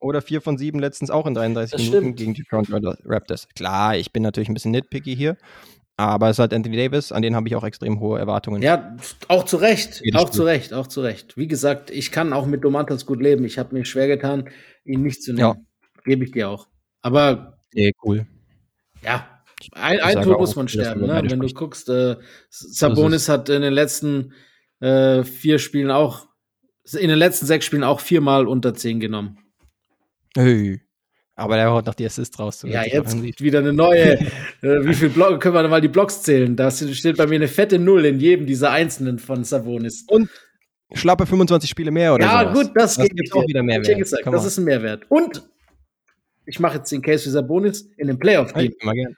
Oder 4 von 7 letztens auch in 33 Das Minuten stimmt. gegen die Toronto Raptors. Klar, ich bin natürlich ein bisschen nitpicky hier. Aber es halt Anthony Davis, an den habe ich auch extrem hohe Erwartungen. Ja, auch zu Recht. Jedes auch Spiel. zu Recht, auch zu Recht. Wie gesagt, ich kann auch mit Domantas gut leben. Ich habe mir schwer getan, ihn nicht zu nehmen. Gebe ich dir auch. Aber Nee, cool. ja, ein, ein Tor muss man sterben. Ne? Wenn du guckst, äh, Sabonis hat in den letzten äh, vier Spielen auch, in den letzten sechs Spielen auch viermal unter zehn genommen. Hey. Aber der haut noch die Assists raus. so Ja, jetzt wieder eine neue. äh, wie viel Block können wir mal die Blocks zählen? Da steht bei mir eine fette Null in jedem dieser einzelnen von Sabonis. Und schlappe 25 Spiele mehr oder ja, sowas. gut, das, das ich auch wieder Mehrwert. ja gesagt, Come das ist ein Mehrwert. Und ich mache jetzt den Case für Sabonis in dem Playoff-Team. Hey, immer gern.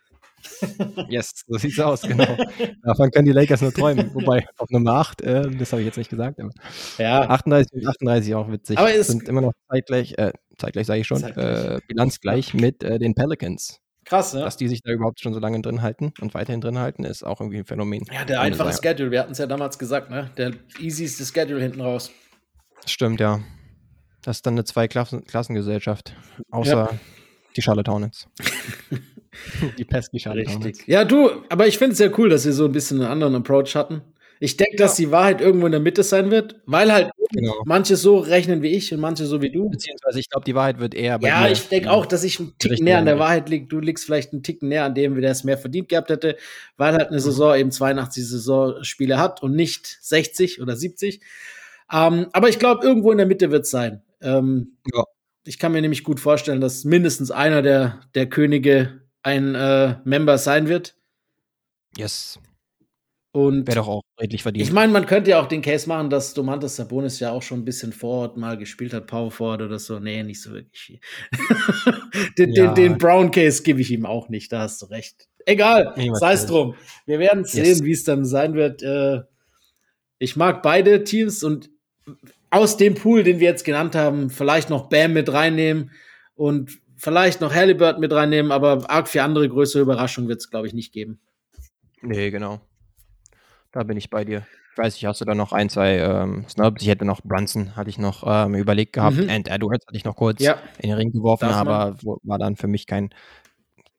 (laughs) yes, so sieht's aus, genau. Davon können die Lakers nur träumen. Wobei, auf Nummer 8, äh, das habe ich jetzt nicht gesagt, aber Ja, 38 und 38 auch witzig. Aber es- sind immer noch zeitgleich, äh, zeitgleich sage ich schon, äh, (laughs) bilanzgleich mit äh, den Pelicans. krass, ne? Dass die sich da überhaupt schon so lange drin halten und weiterhin drin halten, ist auch irgendwie ein Phänomen. Ja, der einfache Sache. Schedule, wir hatten es ja damals gesagt, ne? Der easyste Schedule hinten raus. Stimmt, ja. Das ist dann eine Zwei-Klassengesellschaft. Außer die Charlotte Hornets. (laughs) die pesky Charlotte Hornets. Richtig. Ja, du, aber ich finde es sehr cool, dass wir so ein bisschen einen anderen Approach hatten. Ich denke, dass die Wahrheit irgendwo in der Mitte sein wird, weil halt Genau. manche so rechnen wie ich und manche so wie du. Beziehungsweise, ich glaube, die Wahrheit wird eher bei Ja, ich denke auch, dass ich einen Ticken Richtung näher an der. Wahrheit liege. Du liegst vielleicht einen Ticken näher an dem, wie der es mehr verdient gehabt hätte, weil halt eine Saison eben 82 Saisonspiele hat und nicht 60 oder 70. Ähm, aber ich glaube, irgendwo in der Mitte wird es sein. Ähm, Ja. Ich kann mir nämlich gut vorstellen, dass mindestens einer der, der Könige ein äh, Member sein wird. Yes. Und Wäre doch auch redlich verdient. ich meine, man könnte ja auch den Case machen, dass Domantas Sabonis ja auch schon ein bisschen Forward mal gespielt hat, Power Forward oder so. Nee, nicht so wirklich. (laughs) den, Ja. den, den Brown Case gebe ich ihm auch nicht, da hast du recht. Egal, sei es drum. Wir werden sehen, Yes. wie es dann sein wird. Äh, ich mag beide Teams und aus dem Pool, den wir jetzt genannt haben, vielleicht noch Bam mit reinnehmen und vielleicht noch Halliburton mit reinnehmen, aber arg für andere größere Überraschungen wird es, glaube ich, nicht geben. nee, genau. Da bin ich bei dir. Ich weiß nicht, hast du da noch ein, zwei ähm, Snubs? Ich hätte noch Brunson, hatte ich noch ähm, überlegt gehabt. Mhm. And Edwards hatte ich noch kurz Ja. in den Ring geworfen, aber war dann für mich kein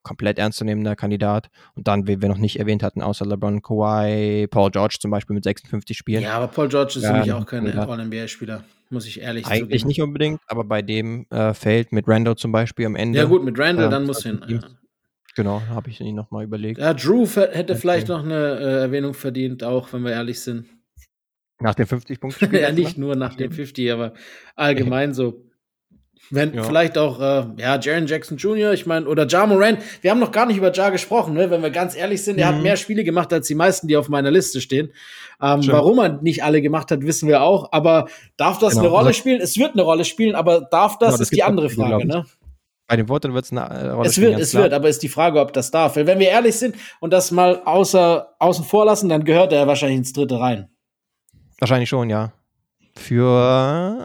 komplett ernstzunehmender Kandidat. Und dann, wie wir noch nicht erwähnt hatten, außer LeBron, Kawhi, Paul George zum Beispiel mit 56 Spielen. Ja, aber Paul George ist Ja, für mich auch kein. All-NBA-Spieler, muss ich ehrlich Eigentlich zugeben. nicht unbedingt, aber bei dem äh, Feld mit Rando zum Beispiel am Ende. Ja, gut, mit Randall, äh, dann muss hin. Teams. Genau, habe ich ihn nochmal überlegt. Ja, Drew hätte vielleicht noch eine äh, Erwähnung verdient, auch wenn wir ehrlich sind. Nach dem 50 Punkten (laughs) ja, nicht nur nach dem 50, aber allgemein so. Wenn Ja. vielleicht auch, äh, ja, Jaron Jackson Jr., ich meine, oder Ja Moran. Wir haben noch gar nicht über Ja gesprochen, ne? wenn wir ganz ehrlich sind. Er hat Mhm. mehr Spiele gemacht als die meisten, die auf meiner Liste stehen. Ähm, warum er nicht alle gemacht hat, wissen wir auch. Aber darf das Genau. eine Rolle Also- spielen? Es wird eine Rolle spielen, aber darf das, Genau, das ist die andere Frage. Ne? Bei den Worten wird es eine äh, Rolle Es wird, es klar. wird, aber ist die Frage, ob das darf. Weil wenn wir ehrlich sind und das mal außer, außen vor lassen, dann gehört er wahrscheinlich ins dritte rein. Wahrscheinlich schon, ja. Für,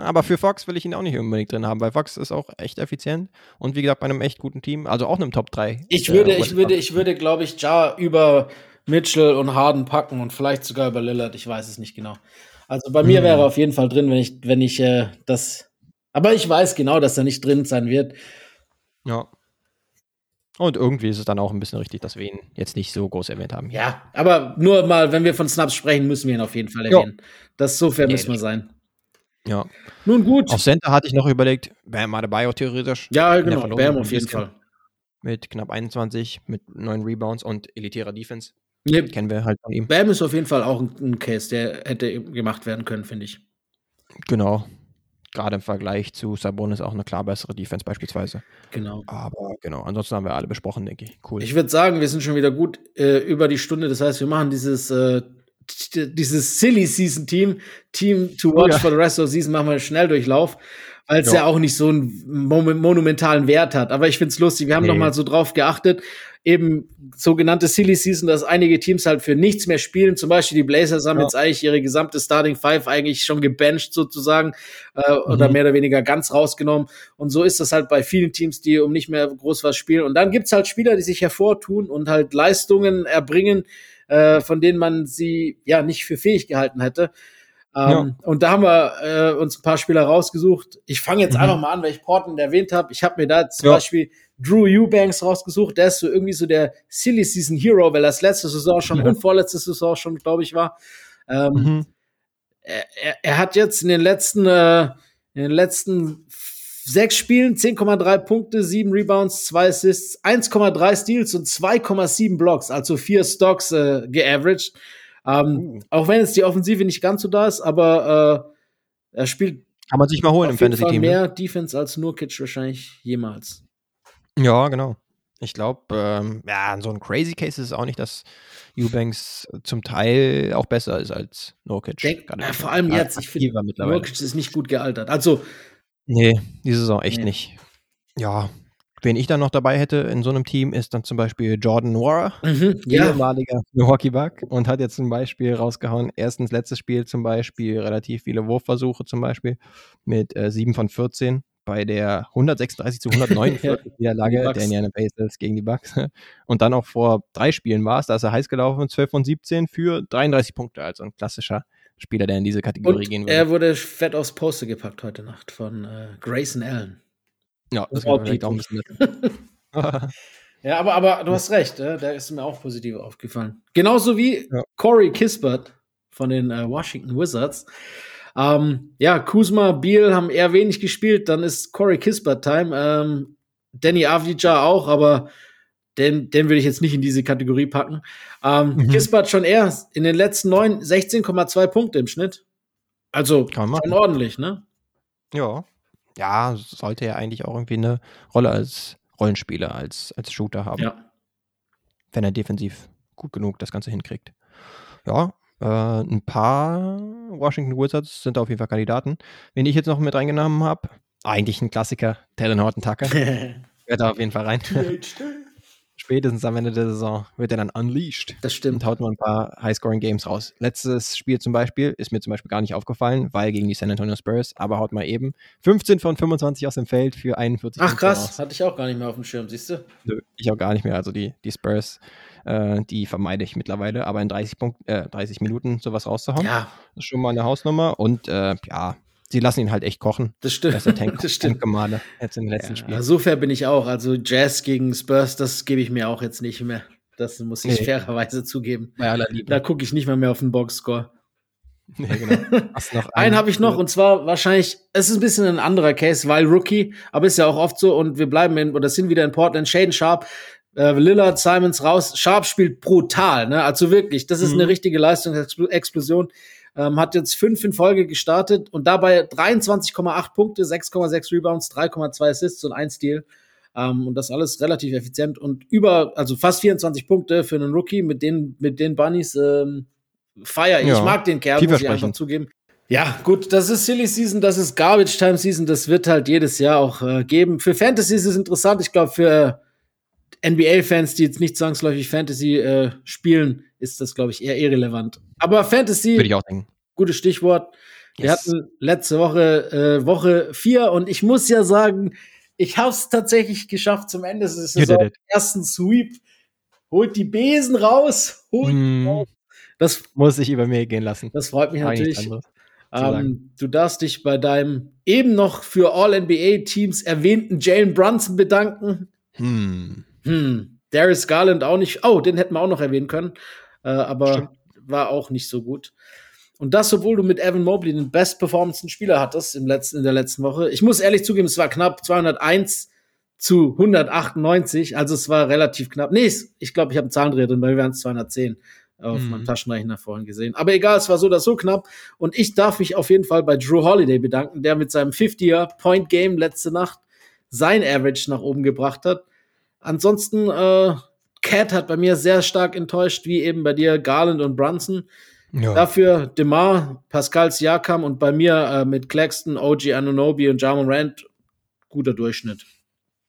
aber für Fox will ich ihn auch nicht unbedingt drin haben, weil Fox ist auch echt effizient und wie gesagt bei einem echt guten Team, also auch einem Top 3. Ich äh, würde, ich West- würde, ich würde, glaube ich, Ja über Mitchell und Harden packen und vielleicht sogar über Lillard. Ich weiß es nicht genau. Also bei mir Hm. wäre er auf jeden Fall drin, wenn ich, wenn ich äh, das. Aber ich weiß genau, dass er nicht drin sein wird. Ja. Und irgendwie ist es dann auch ein bisschen richtig, dass wir ihn jetzt nicht so groß erwähnt haben. Ja, aber nur mal, wenn wir von Snaps sprechen, müssen wir ihn auf jeden Fall Ja. erwähnen. Das so fair Nee, müssen wir sein. Ja. Nun gut. Auf Center hatte ich noch überlegt, Bam Adebayo theoretisch. Ja, genau. Bam auf jeden. Fall. mit knapp 21, mit neun Rebounds und elitärer Defense. Nee, Kennen wir halt von ihm. Bam ist auf jeden Fall auch ein, ein Case, der hätte gemacht werden können, finde ich. Genau. Gerade im Vergleich zu Sabonis auch eine klar bessere Defense beispielsweise. Genau. Aber genau, ansonsten haben wir alle besprochen, denke ich. Cool. Ich würde sagen, wir sind schon wieder gut äh, über die Stunde. Das heißt, wir machen dieses, äh, dieses Silly Season Team, Team to watch Ja. for the rest of the season, machen wir einen Schnelldurchlauf, weil es ja. Ja. auch nicht so einen mon monumentalen Wert hat. Aber ich finde es lustig. Wir haben Nee. noch mal so drauf geachtet, eben sogenannte Silly Season, dass einige Teams halt für nichts mehr spielen. Zum Beispiel die Blazers haben Ja. jetzt eigentlich ihre gesamte Starting Five eigentlich schon gebencht sozusagen äh, oder Mhm. mehr oder weniger ganz rausgenommen. Und so ist das halt bei vielen Teams, die um nicht mehr groß was spielen. Und dann gibt's halt Spieler, die sich hervortun und halt Leistungen erbringen, äh, von denen man sie ja nicht für fähig gehalten hätte. Ähm, Und da haben wir äh, uns ein paar Spieler rausgesucht. Ich fange jetzt Mhm. einfach mal an, weil ich Portland erwähnt habe. Ich habe mir da zum Ja. Beispiel Drew Eubanks rausgesucht. Der ist so irgendwie so der Silly Season Hero, weil das letzte Saison schon Ja. und vorletzte Saison schon, glaube ich, war. Ähm, Mhm. er, er, er hat jetzt in den letzten, äh, in den letzten sechs Spielen 10,3 Punkte, 7 Rebounds, 2 Assists, 1,3 Steals und 2,7 Blocks, also vier Stocks äh, geaveraged. Ähm, Uh. Auch wenn jetzt die Offensive nicht ganz so da ist, aber äh, er spielt Kann man sich mal holen im Fantasy-Team. Ne? mehr Defense als Nurkic wahrscheinlich jemals. Ja, genau. Ich glaube, ähm, ja, so ein Crazy Case ist es auch nicht, dass Eubanks zum Teil auch besser ist als Nurkic. Denk, äh, vor allem jetzt, ich finde. Nurkic ist nicht gut gealtert. Also, Nee, die Saison echt Nee. nicht. Ja, wen ich dann noch dabei hätte in so einem Team ist dann zum Beispiel Jordan Nwora, mhm, ja, ehemaliger (laughs) Milwaukee Buck und hat jetzt zum Beispiel rausgehauen, erstens letztes Spiel zum Beispiel relativ viele Wurfversuche zum Beispiel mit äh, 7 von 14 bei der 136 zu 149 (laughs) Ja, die Niederlage der Indiana Pacers gegen die Bucks. (laughs) Und dann auch vor drei Spielen war es, da ist er heiß gelaufen, 12 von 17 für 33 Punkte, also ein klassischer Spieler, der in diese Kategorie gehen und würde. er wurde fett aufs Poster gepackt heute Nacht von äh, Grayson Allen. Ja, das wird vielleicht auch ein bisschen. (laughs) Ja, aber, aber du hast recht, äh, der ist mir auch positiv aufgefallen. Genauso wie Ja. Corey Kispert von den äh, Washington Wizards. Ähm, ja, Kuzma, Beal haben eher wenig gespielt, dann ist Corey Kispert Time. Ähm, Danny Avdija auch, aber den, den würde ich jetzt nicht in diese Kategorie packen. Ähm, Mhm. Kispert schon eher in den letzten neun 16,2 Punkte im Schnitt. Also Kann man schon ordentlich, ne? Ja. Ja, sollte ja eigentlich auch irgendwie eine Rolle als Rollenspieler, als, als Shooter haben, Ja. wenn er defensiv gut genug das Ganze hinkriegt. Ja, äh, ein paar Washington Wizards sind auf jeden Fall Kandidaten. Wen ich jetzt noch mit reingenommen habe, eigentlich ein Klassiker, Talon Horton Tucker, (laughs) gehört da auf jeden Fall rein. Spätestens am Ende der Saison wird er dann unleashed das stimmt. und haut mal ein paar High-Scoring-Games raus. Letztes Spiel zum Beispiel ist mir zum Beispiel gar nicht aufgefallen, weil gegen die San Antonio Spurs, aber haut mal eben 15 von 25 aus dem Feld für 41 Ach krass, raus. hatte ich auch gar nicht mehr auf dem Schirm, siehst du? Nö, Ich auch gar nicht mehr. Also die, die Spurs, äh, die vermeide ich mittlerweile, aber in 30, Punkt, äh, 30 Minuten sowas rauszuhauen, Ja, ist schon mal eine Hausnummer. Und äh, ja, sie lassen ihn halt echt kochen. das stimmt. Das Tank, (laughs) das stimmt. Tankgemale jetzt in den letzten Ja, Spielen. so fair bin ich auch. Also Jazz gegen Spurs, das gebe ich mir auch jetzt nicht mehr. Das muss ich Nee. fairerweise zugeben. Bei aller Liebe. Da gucke ich nicht mal mehr auf den Boxscore. (laughs) Nee, genau. (laughs) Einen habe ich noch und zwar wahrscheinlich, es ist ein bisschen ein anderer Case, weil Rookie, aber ist ja auch oft so und wir bleiben in, oder sind wieder in Portland, Shaden Sharp, äh, Lillard, Simons raus. Sharp spielt brutal, ne? Also wirklich, das ist Mhm. eine richtige Leistungsexplosion. Ähm, hat jetzt fünf in Folge gestartet und dabei 23,8 Punkte, 6,6 Rebounds, 3,2 Assists und ein Steal. Ähm, und das alles relativ effizient und über, also fast 24 Punkte für einen Rookie mit den, mit den Bunnies. Ähm, feier ich. Ja, Ich mag den Kerl, muss ich einfach zugeben. Ja, gut, das ist Silly Season, das ist Garbage Time Season, das wird halt jedes Jahr auch äh, geben. Für Fantasy ist es interessant. Ich glaube, für NBA-Fans, die jetzt nicht zwangsläufig Fantasy äh, spielen, ist das, glaube ich, eher irrelevant. Aber Fantasy, Würde ich auch denken. gutes Stichwort. Wir Yes. hatten letzte Woche äh, Woche vier und ich muss ja sagen, ich habe es tatsächlich geschafft zum Ende der You Saison. Ersten Sweep. Holt die Besen raus. Holt Mm, raus. Das, muss ich über mir gehen lassen. das freut mich natürlich. Ähm, du darfst dich bei deinem eben noch für All-NBA-Teams erwähnten Jalen Brunson bedanken. Hm. Hm, Darius Garland auch nicht. Oh, den hätten wir auch noch erwähnen können. Äh, aber Stimmt. war auch nicht so gut. Und das, obwohl du mit Evan Mobley den best performance Spieler hattest im letzten, in der letzten Woche. Ich muss ehrlich zugeben, es war knapp 201 zu 198. Also es war relativ knapp. Nee, ich glaube, ich habe einen Zahlendreher drin, weil wir waren 210 auf Mhm. meinem Taschenrechner vorhin gesehen. Aber egal, es war so oder so knapp. Und ich darf mich auf jeden Fall bei Drew Holiday bedanken, der mit seinem 50er-Point-Game letzte Nacht sein Average nach oben gebracht hat. Ansonsten, äh, Cat hat bei mir sehr stark enttäuscht, wie eben bei dir Garland und Brunson. Ja. Dafür Demar, Pascal Siakam und bei mir äh, mit Claxton, OG Anunobi und Jamon Rand guter Durchschnitt.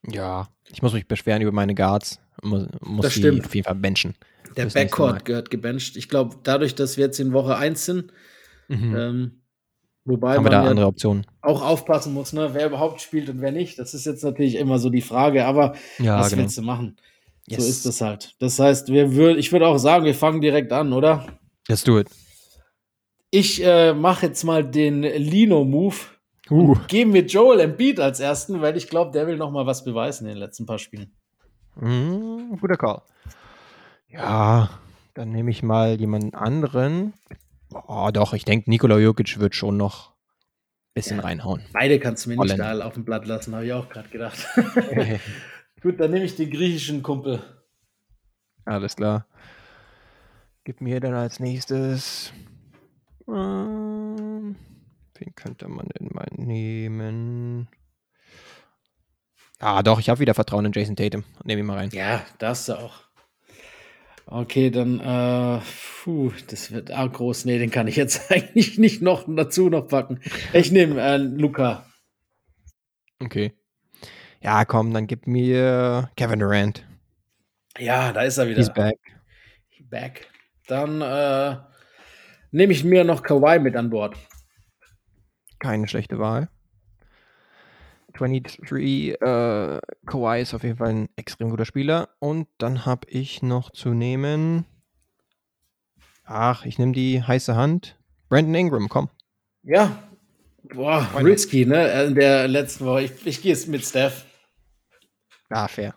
ja. Ich muss mich beschweren über meine Guards. Muss, muss Das stimmt. auf jeden Fall benchen. Der. Backcourt gehört gebencht. Ich glaube, dadurch, dass wir jetzt in Woche 1 sind, Mhm. ähm, wobei Haben wir man da andere Optionen? auch aufpassen muss, ne, wer überhaupt spielt und wer nicht. Das ist jetzt natürlich immer so die Frage, aber Ja, was genau. willst du machen? Yes. So ist das halt. Das heißt, wir würd, ich würde auch sagen, wir fangen direkt an, oder? Let's do it. Ich äh, mache jetzt mal den Lino-Move. Uh. Geben wir Joel Embiid als ersten, weil ich glaube, der will noch mal was beweisen in den letzten paar Spielen. Mm, guter Call. Ja, dann nehme ich mal jemanden anderen. Oh, doch, ich denke, Nikola Jokic wird schon noch ein bisschen Ja. reinhauen. Beide kannst du mir nicht Holländer. auf dem Blatt lassen, habe ich auch gerade gedacht. (laughs) Gut, dann nehme ich den griechischen Kumpel. Alles klar. Gib mir dann als nächstes. Ähm, wen könnte man denn mal nehmen? Ah, doch, ich habe wieder Vertrauen in Jason Tatum. Nehme ihn mal rein. Ja, du auch. Okay, dann, äh, puh, das wird arg groß. Nee, den kann ich jetzt (laughs) eigentlich nicht noch dazu noch packen. Ich nehme äh, Luca. Okay. Ja, komm, dann gib mir Kevin Durant. Ja, da ist er wieder. He's back. Back. Dann äh, nehme ich mir noch Kawhi mit an Bord. Keine schlechte Wahl. 23, äh, Kawhi ist auf jeden Fall ein extrem guter Spieler. Und dann habe ich noch zu nehmen. Ach, ich nehme die heiße Hand. Brandon Ingram, komm. Ja. Boah, not? risky, ne? In der letzten Woche. Ich, ich gehe jetzt mit Steph. Ah, fair.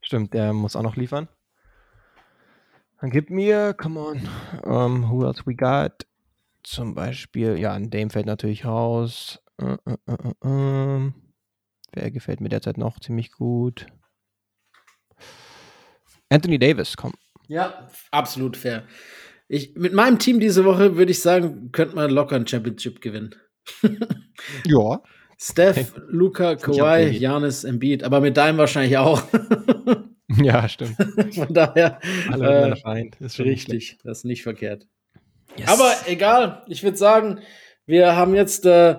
Stimmt, der muss auch noch liefern. Dann gib mir, come on, um, who else we got? Zum Beispiel, ja, ein Dame fällt natürlich raus. Äh, äh, äh, äh, ähm. Wer gefällt mir derzeit noch ziemlich gut? Anthony Davis, komm. Ja, absolut fair. Ich, mit meinem Team diese Woche würde ich sagen, könnte man locker ein Championship gewinnen. (laughs) Ja. Steph, Luca, nicht Kawhi. Janis, Embiid, aber mit deinem wahrscheinlich auch. (laughs) Ja, stimmt. (laughs) Von daher, Alle äh, vereint. Ist richtig, das ist nicht verkehrt. Yes. Aber egal, ich würde sagen, wir haben jetzt, äh,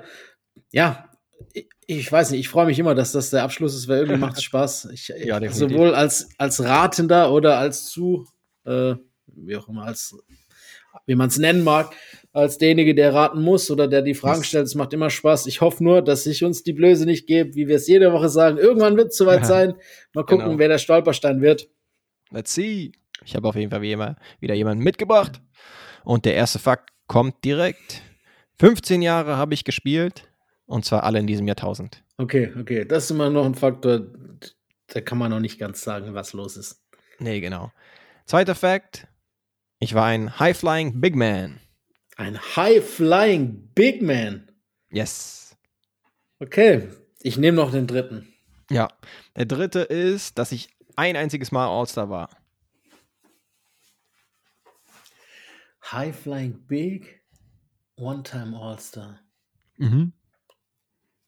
ja, ich, ich weiß nicht, ich freue mich immer, dass das der Abschluss ist, weil irgendwie macht es (laughs) Spaß. Ich, Ja, sowohl als, als Ratender oder als zu, äh, wie auch immer, als, wie man es nennen mag, als derjenige, der raten muss oder der die Fragen stellt. Es macht immer Spaß. Ich hoffe nur, dass sich uns die Blöße nicht gibt, wie wir es jede Woche sagen. Irgendwann wird es soweit (laughs) sein. Mal gucken, Genau. wer der Stolperstein wird. Let's see. Ich habe auf jeden Fall wie immer wieder jemanden mitgebracht. Und der erste Fakt kommt direkt. 15 Jahre habe ich gespielt. Und zwar alle in diesem Jahrtausend. Okay, okay. Das ist immer noch ein Faktor, da kann man noch nicht ganz sagen, was los ist. Nee, genau. Zweiter Fakt. Ich war ein High-Flying Big Man. Ein High-Flying Big Man. Yes. Okay, ich nehme noch den dritten. Ja. Der dritte ist, dass ich ein einziges Mal All-Star war. High-Flying Big, One-Time All-Star. Mhm.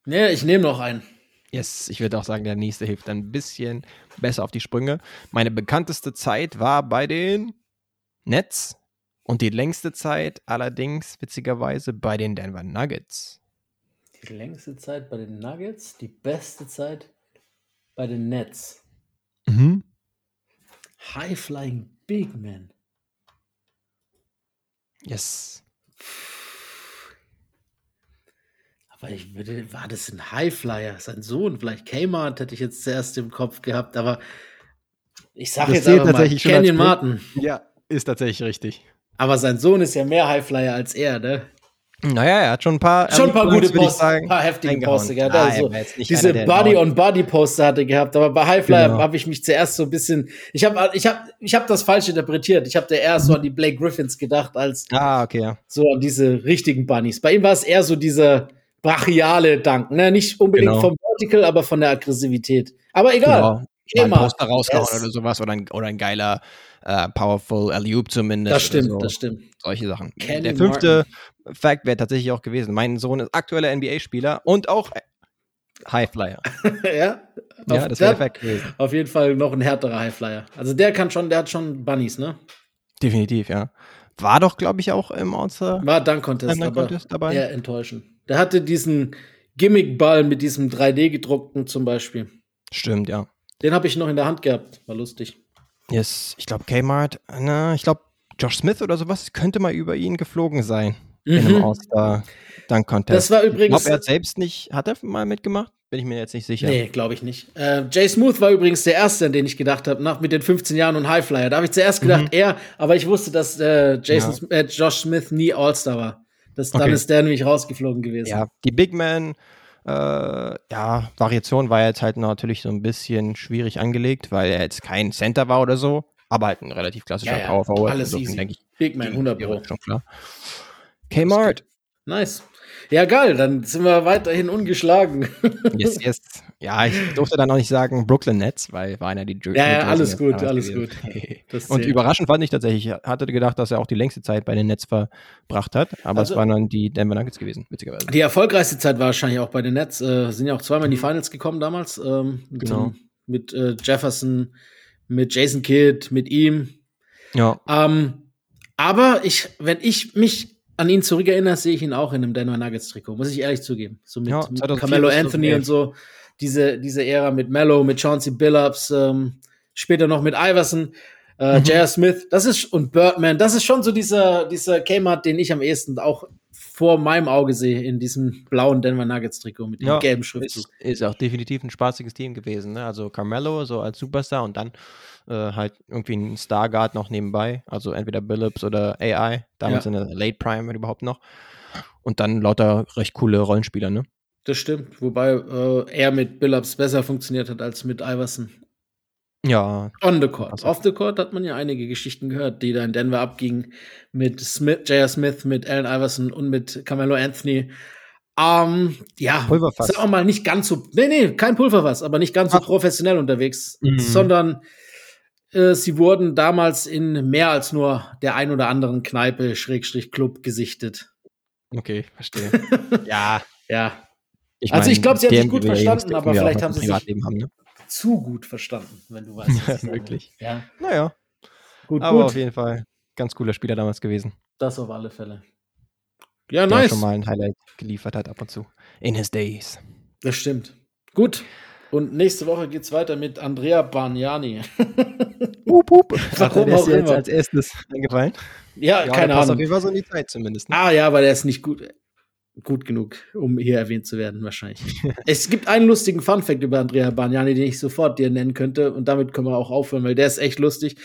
Nee, ich nehme noch einen. Yes, ich würde auch sagen, der nächste hilft ein bisschen besser auf die Sprünge. Meine bekannteste Zeit war bei den Nets und die längste Zeit allerdings witzigerweise bei den Denver Nuggets. Die längste Zeit bei den Nuggets, die beste Zeit bei den Nets. Mhm. High-Flying Big Man. Yes. Aber ich würde, war das ein Highflyer? Sein Sohn, vielleicht Kmart hätte ich jetzt zuerst im Kopf gehabt, aber ich sage jetzt einfach mal tatsächlich als Canyon. Martin. Ja, ist tatsächlich richtig. Aber sein Sohn ist ja mehr Highflyer als er, ne? Naja, er hat schon ein paar, Schon ein paar gute Posts, würde ich Posts, sagen, ein paar heftige. Poster gehabt. Ah, Also, er diese einer, der Body laut- on Body Poster hatte gehabt, aber bei Highflyer Genau. habe ich mich zuerst so ein bisschen, ich habe ich hab, ich hab das falsch interpretiert. Ich habe da eher so an die Blake Griffins gedacht als Ah, okay, ja. so an diese richtigen Bunnies. Bei ihm war es eher so dieser brachiale Dank, ne? Nicht unbedingt Genau. vom Vertical, aber von der Aggressivität. Aber egal. Genau. Mal ein Poster rausgehauen yes. oder sowas oder ein, oder ein geiler uh, Powerful Alley-Oop zumindest. Das stimmt, so. das stimmt. Solche Sachen. Kenny Der fünfte Martin. Fact wäre tatsächlich auch gewesen. Mein Sohn ist aktueller NBA-Spieler und auch Highflyer. (laughs) ja? Ja, das wäre Fact gewesen. Auf jeden Fall noch ein härterer Highflyer. Also der kann schon, der hat schon Bunnies, ne? Definitiv, ja. War doch, glaube ich, auch im All-Star. War Dunk Contest, aber Contest dabei. eher enttäuschend. Der hatte diesen Gimmick-Ball mit diesem 3D-gedruckten zum Beispiel. Stimmt, ja. Den habe ich noch in der Hand gehabt. War lustig. Yes, ich glaube Kmart, na, ich glaube Josh Smith oder sowas könnte mal über ihn geflogen sein. Mhm. In einem All-Star Dunk Contest. Das war übrigens. Glaube, er selbst nicht, hat er mal mitgemacht? Bin ich mir jetzt nicht sicher. Nee, glaube ich nicht. Äh, Jay Smooth war übrigens der Erste, an den ich gedacht habe, nach mit den 15 Jahren und Highflyer. Da habe ich zuerst gedacht, mhm. er, aber ich wusste, dass äh, Jason, ja. äh, Josh Smith nie All-Star war. Das, okay. Dann ist der nämlich rausgeflogen gewesen. Ja, die Big Man, äh, ja, Variation war jetzt halt natürlich so ein bisschen schwierig angelegt, weil er jetzt kein Center war oder so, aber halt ein relativ klassischer ja, ja. Power Forward. Alles easy. Denke ich, Big Man, 100 Pro. Schon klar. Kmart. Nice. Ja, geil, dann sind wir weiterhin ungeschlagen. Yes, yes. Ja, ich durfte dann auch nicht sagen Brooklyn Nets, weil war einer die Jer Ja, ja, alles gut, alles gut. (laughs) und überraschend fand ich tatsächlich, ich hatte gedacht, dass er auch die längste Zeit bei den Nets verbracht hat, aber also, es waren dann die Denver Nuggets gewesen, witzigerweise. Die erfolgreichste Zeit war wahrscheinlich auch bei den Nets, äh, sind ja auch zweimal in die mhm. Finals gekommen damals, ähm, mit, genau. mit äh, Jefferson, mit Jason Kidd, mit ihm. Ja. Ähm, aber ich, wenn ich mich an ihn zurückerinnere, sehe ich ihn auch in einem Denver Nuggets Trikot, muss ich ehrlich zugeben. So mit, ja, mit Carmelo Anthony und so. Diese, diese Ära mit Mello, mit Chauncey Billups, ähm, später noch mit Iverson, äh, mhm. J.R. Smith, das ist, und Birdman, das ist schon so dieser, dieser Kmart, den ich am ehesten auch vor meinem Auge sehe in diesem blauen Denver Nuggets Trikot mit dem ja, gelben Schriftzug. Ist, ist auch definitiv ein spaßiges Team gewesen. Ne? Also Carmelo so als Superstar und dann äh, halt irgendwie ein Starguard noch nebenbei, also entweder Billups oder AI, damals ja. in der Late Prime überhaupt noch. Und dann lauter recht coole Rollenspieler, ne? Das stimmt, wobei äh, er mit Billups besser funktioniert hat als mit Iverson. Ja. On the court. Also. Off the court hat man ja einige Geschichten gehört, die da in Denver abgingen mit Smith, J.R. Smith, mit Allen Iverson und mit Carmelo Anthony. Ähm, ja, Pulverfass. Sag auch mal nicht ganz so, nee, nee, kein Pulverfass, aber nicht ganz so Ach. professionell unterwegs, mhm. sondern sie wurden damals in mehr als nur der ein oder anderen Kneipe, Schrägstrich Club gesichtet. Okay, verstehe. (laughs) ja. Ja. Ich also ich glaube, sie haben sich gut verstanden, aber vielleicht haben sie sich haben, ne? zu gut verstanden, wenn du weißt. (laughs) Ja, wirklich. Ja. Naja. Gut, aber gut. auf jeden Fall ganz cooler Spieler damals gewesen. Das auf alle Fälle. Ja, der nice. schon mal ein Highlight geliefert hat ab und zu. In his days. Das stimmt. Gut. Und nächste Woche geht es weiter mit Andrea Bargnani. Hup, (laughs) hup. Warum der ist dir jetzt als erstes eingefallen? Ja, ja keine Ahnung. auf jeden Fall so in die Zeit zumindest. Ne? Ah ja, aber der ist nicht gut, gut genug, um hier erwähnt zu werden, wahrscheinlich. (laughs) es gibt einen lustigen Funfact über Andrea Bargnani, den ich sofort dir nennen könnte. Und damit können wir auch aufhören, weil der ist echt lustig.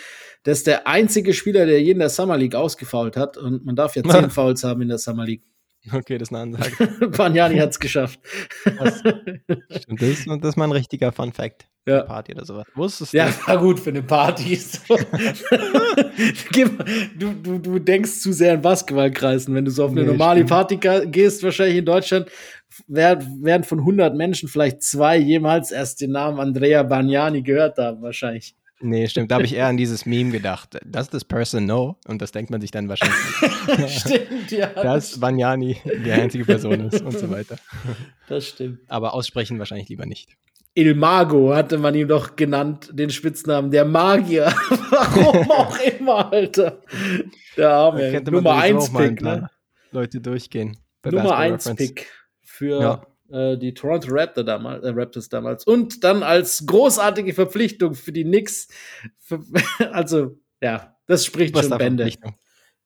Der ist der einzige Spieler, der jeden in der Summer League ausgefault hat. Und man darf ja (laughs) zehn Fouls haben in der Summer League. Okay, das ist eine Ansage. (laughs) Banyani hat es geschafft. Das, stimmt, das, ist, das ist mal ein richtiger Fun Fact. Ja. Party oder sowas. Wusstest du? Ja, war gut für eine Party. (laughs) du, du, du denkst zu sehr in Basketballkreisen. Wenn du so auf eine nee, normale stimmt. Party gehst, wahrscheinlich in Deutschland, werden von 100 Menschen vielleicht zwei jemals erst den Namen Andrea Bagnani gehört haben, wahrscheinlich. Nee, stimmt. Da habe ich eher an dieses Meme gedacht. Does this person know? Und das denkt man sich dann wahrscheinlich. (laughs) stimmt, ja. Dass Banyani die einzige Person ist und so weiter. Das stimmt. Aber aussprechen wahrscheinlich lieber nicht. Il Mago hatte man ihn doch genannt, den Spitznamen, der Magier. (laughs) Warum auch immer, Alter. Der arme. Nummer 1 Pick, ne? Leute durchgehen. Nummer 1 Pick für ja. Äh, die Toronto Raptor damals, äh, Raptors damals. Und dann als großartige Verpflichtung für die Knicks. Für, (laughs) also, ja, das spricht Was schon Bände.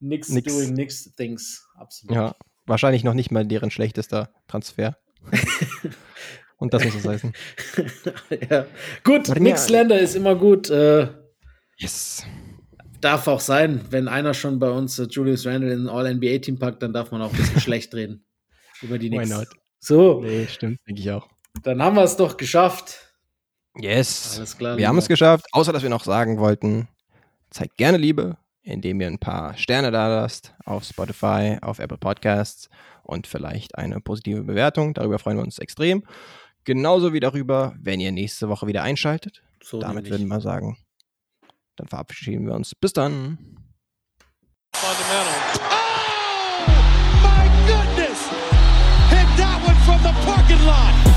Knicks, Nix doing Knicks things. Absolut. Ja, wahrscheinlich noch nicht mal deren schlechtester Transfer. (laughs) Und das muss es heißen. (laughs) ja. Gut, Knicks Länder ist immer gut. Äh, yes. Darf auch sein, wenn einer schon bei uns äh, Julius Randle in ein All-NBA-Team packt, dann darf man auch ein bisschen schlecht reden. Über die Knicks. Why not? So. Nee, stimmt, denke ich auch. Dann haben wir es doch geschafft. Yes. Alles klar. Wir lieber. haben es geschafft, außer dass wir noch sagen wollten, zeigt gerne Liebe, indem ihr ein paar Sterne da lasst auf Spotify, auf Apple Podcasts und vielleicht eine positive Bewertung. Darüber freuen wir uns extrem. Genauso wie darüber, wenn ihr nächste Woche wieder einschaltet. So Damit nämlich. würden wir sagen, dann verabschieden wir uns. Bis dann. Fundamental. parking lot.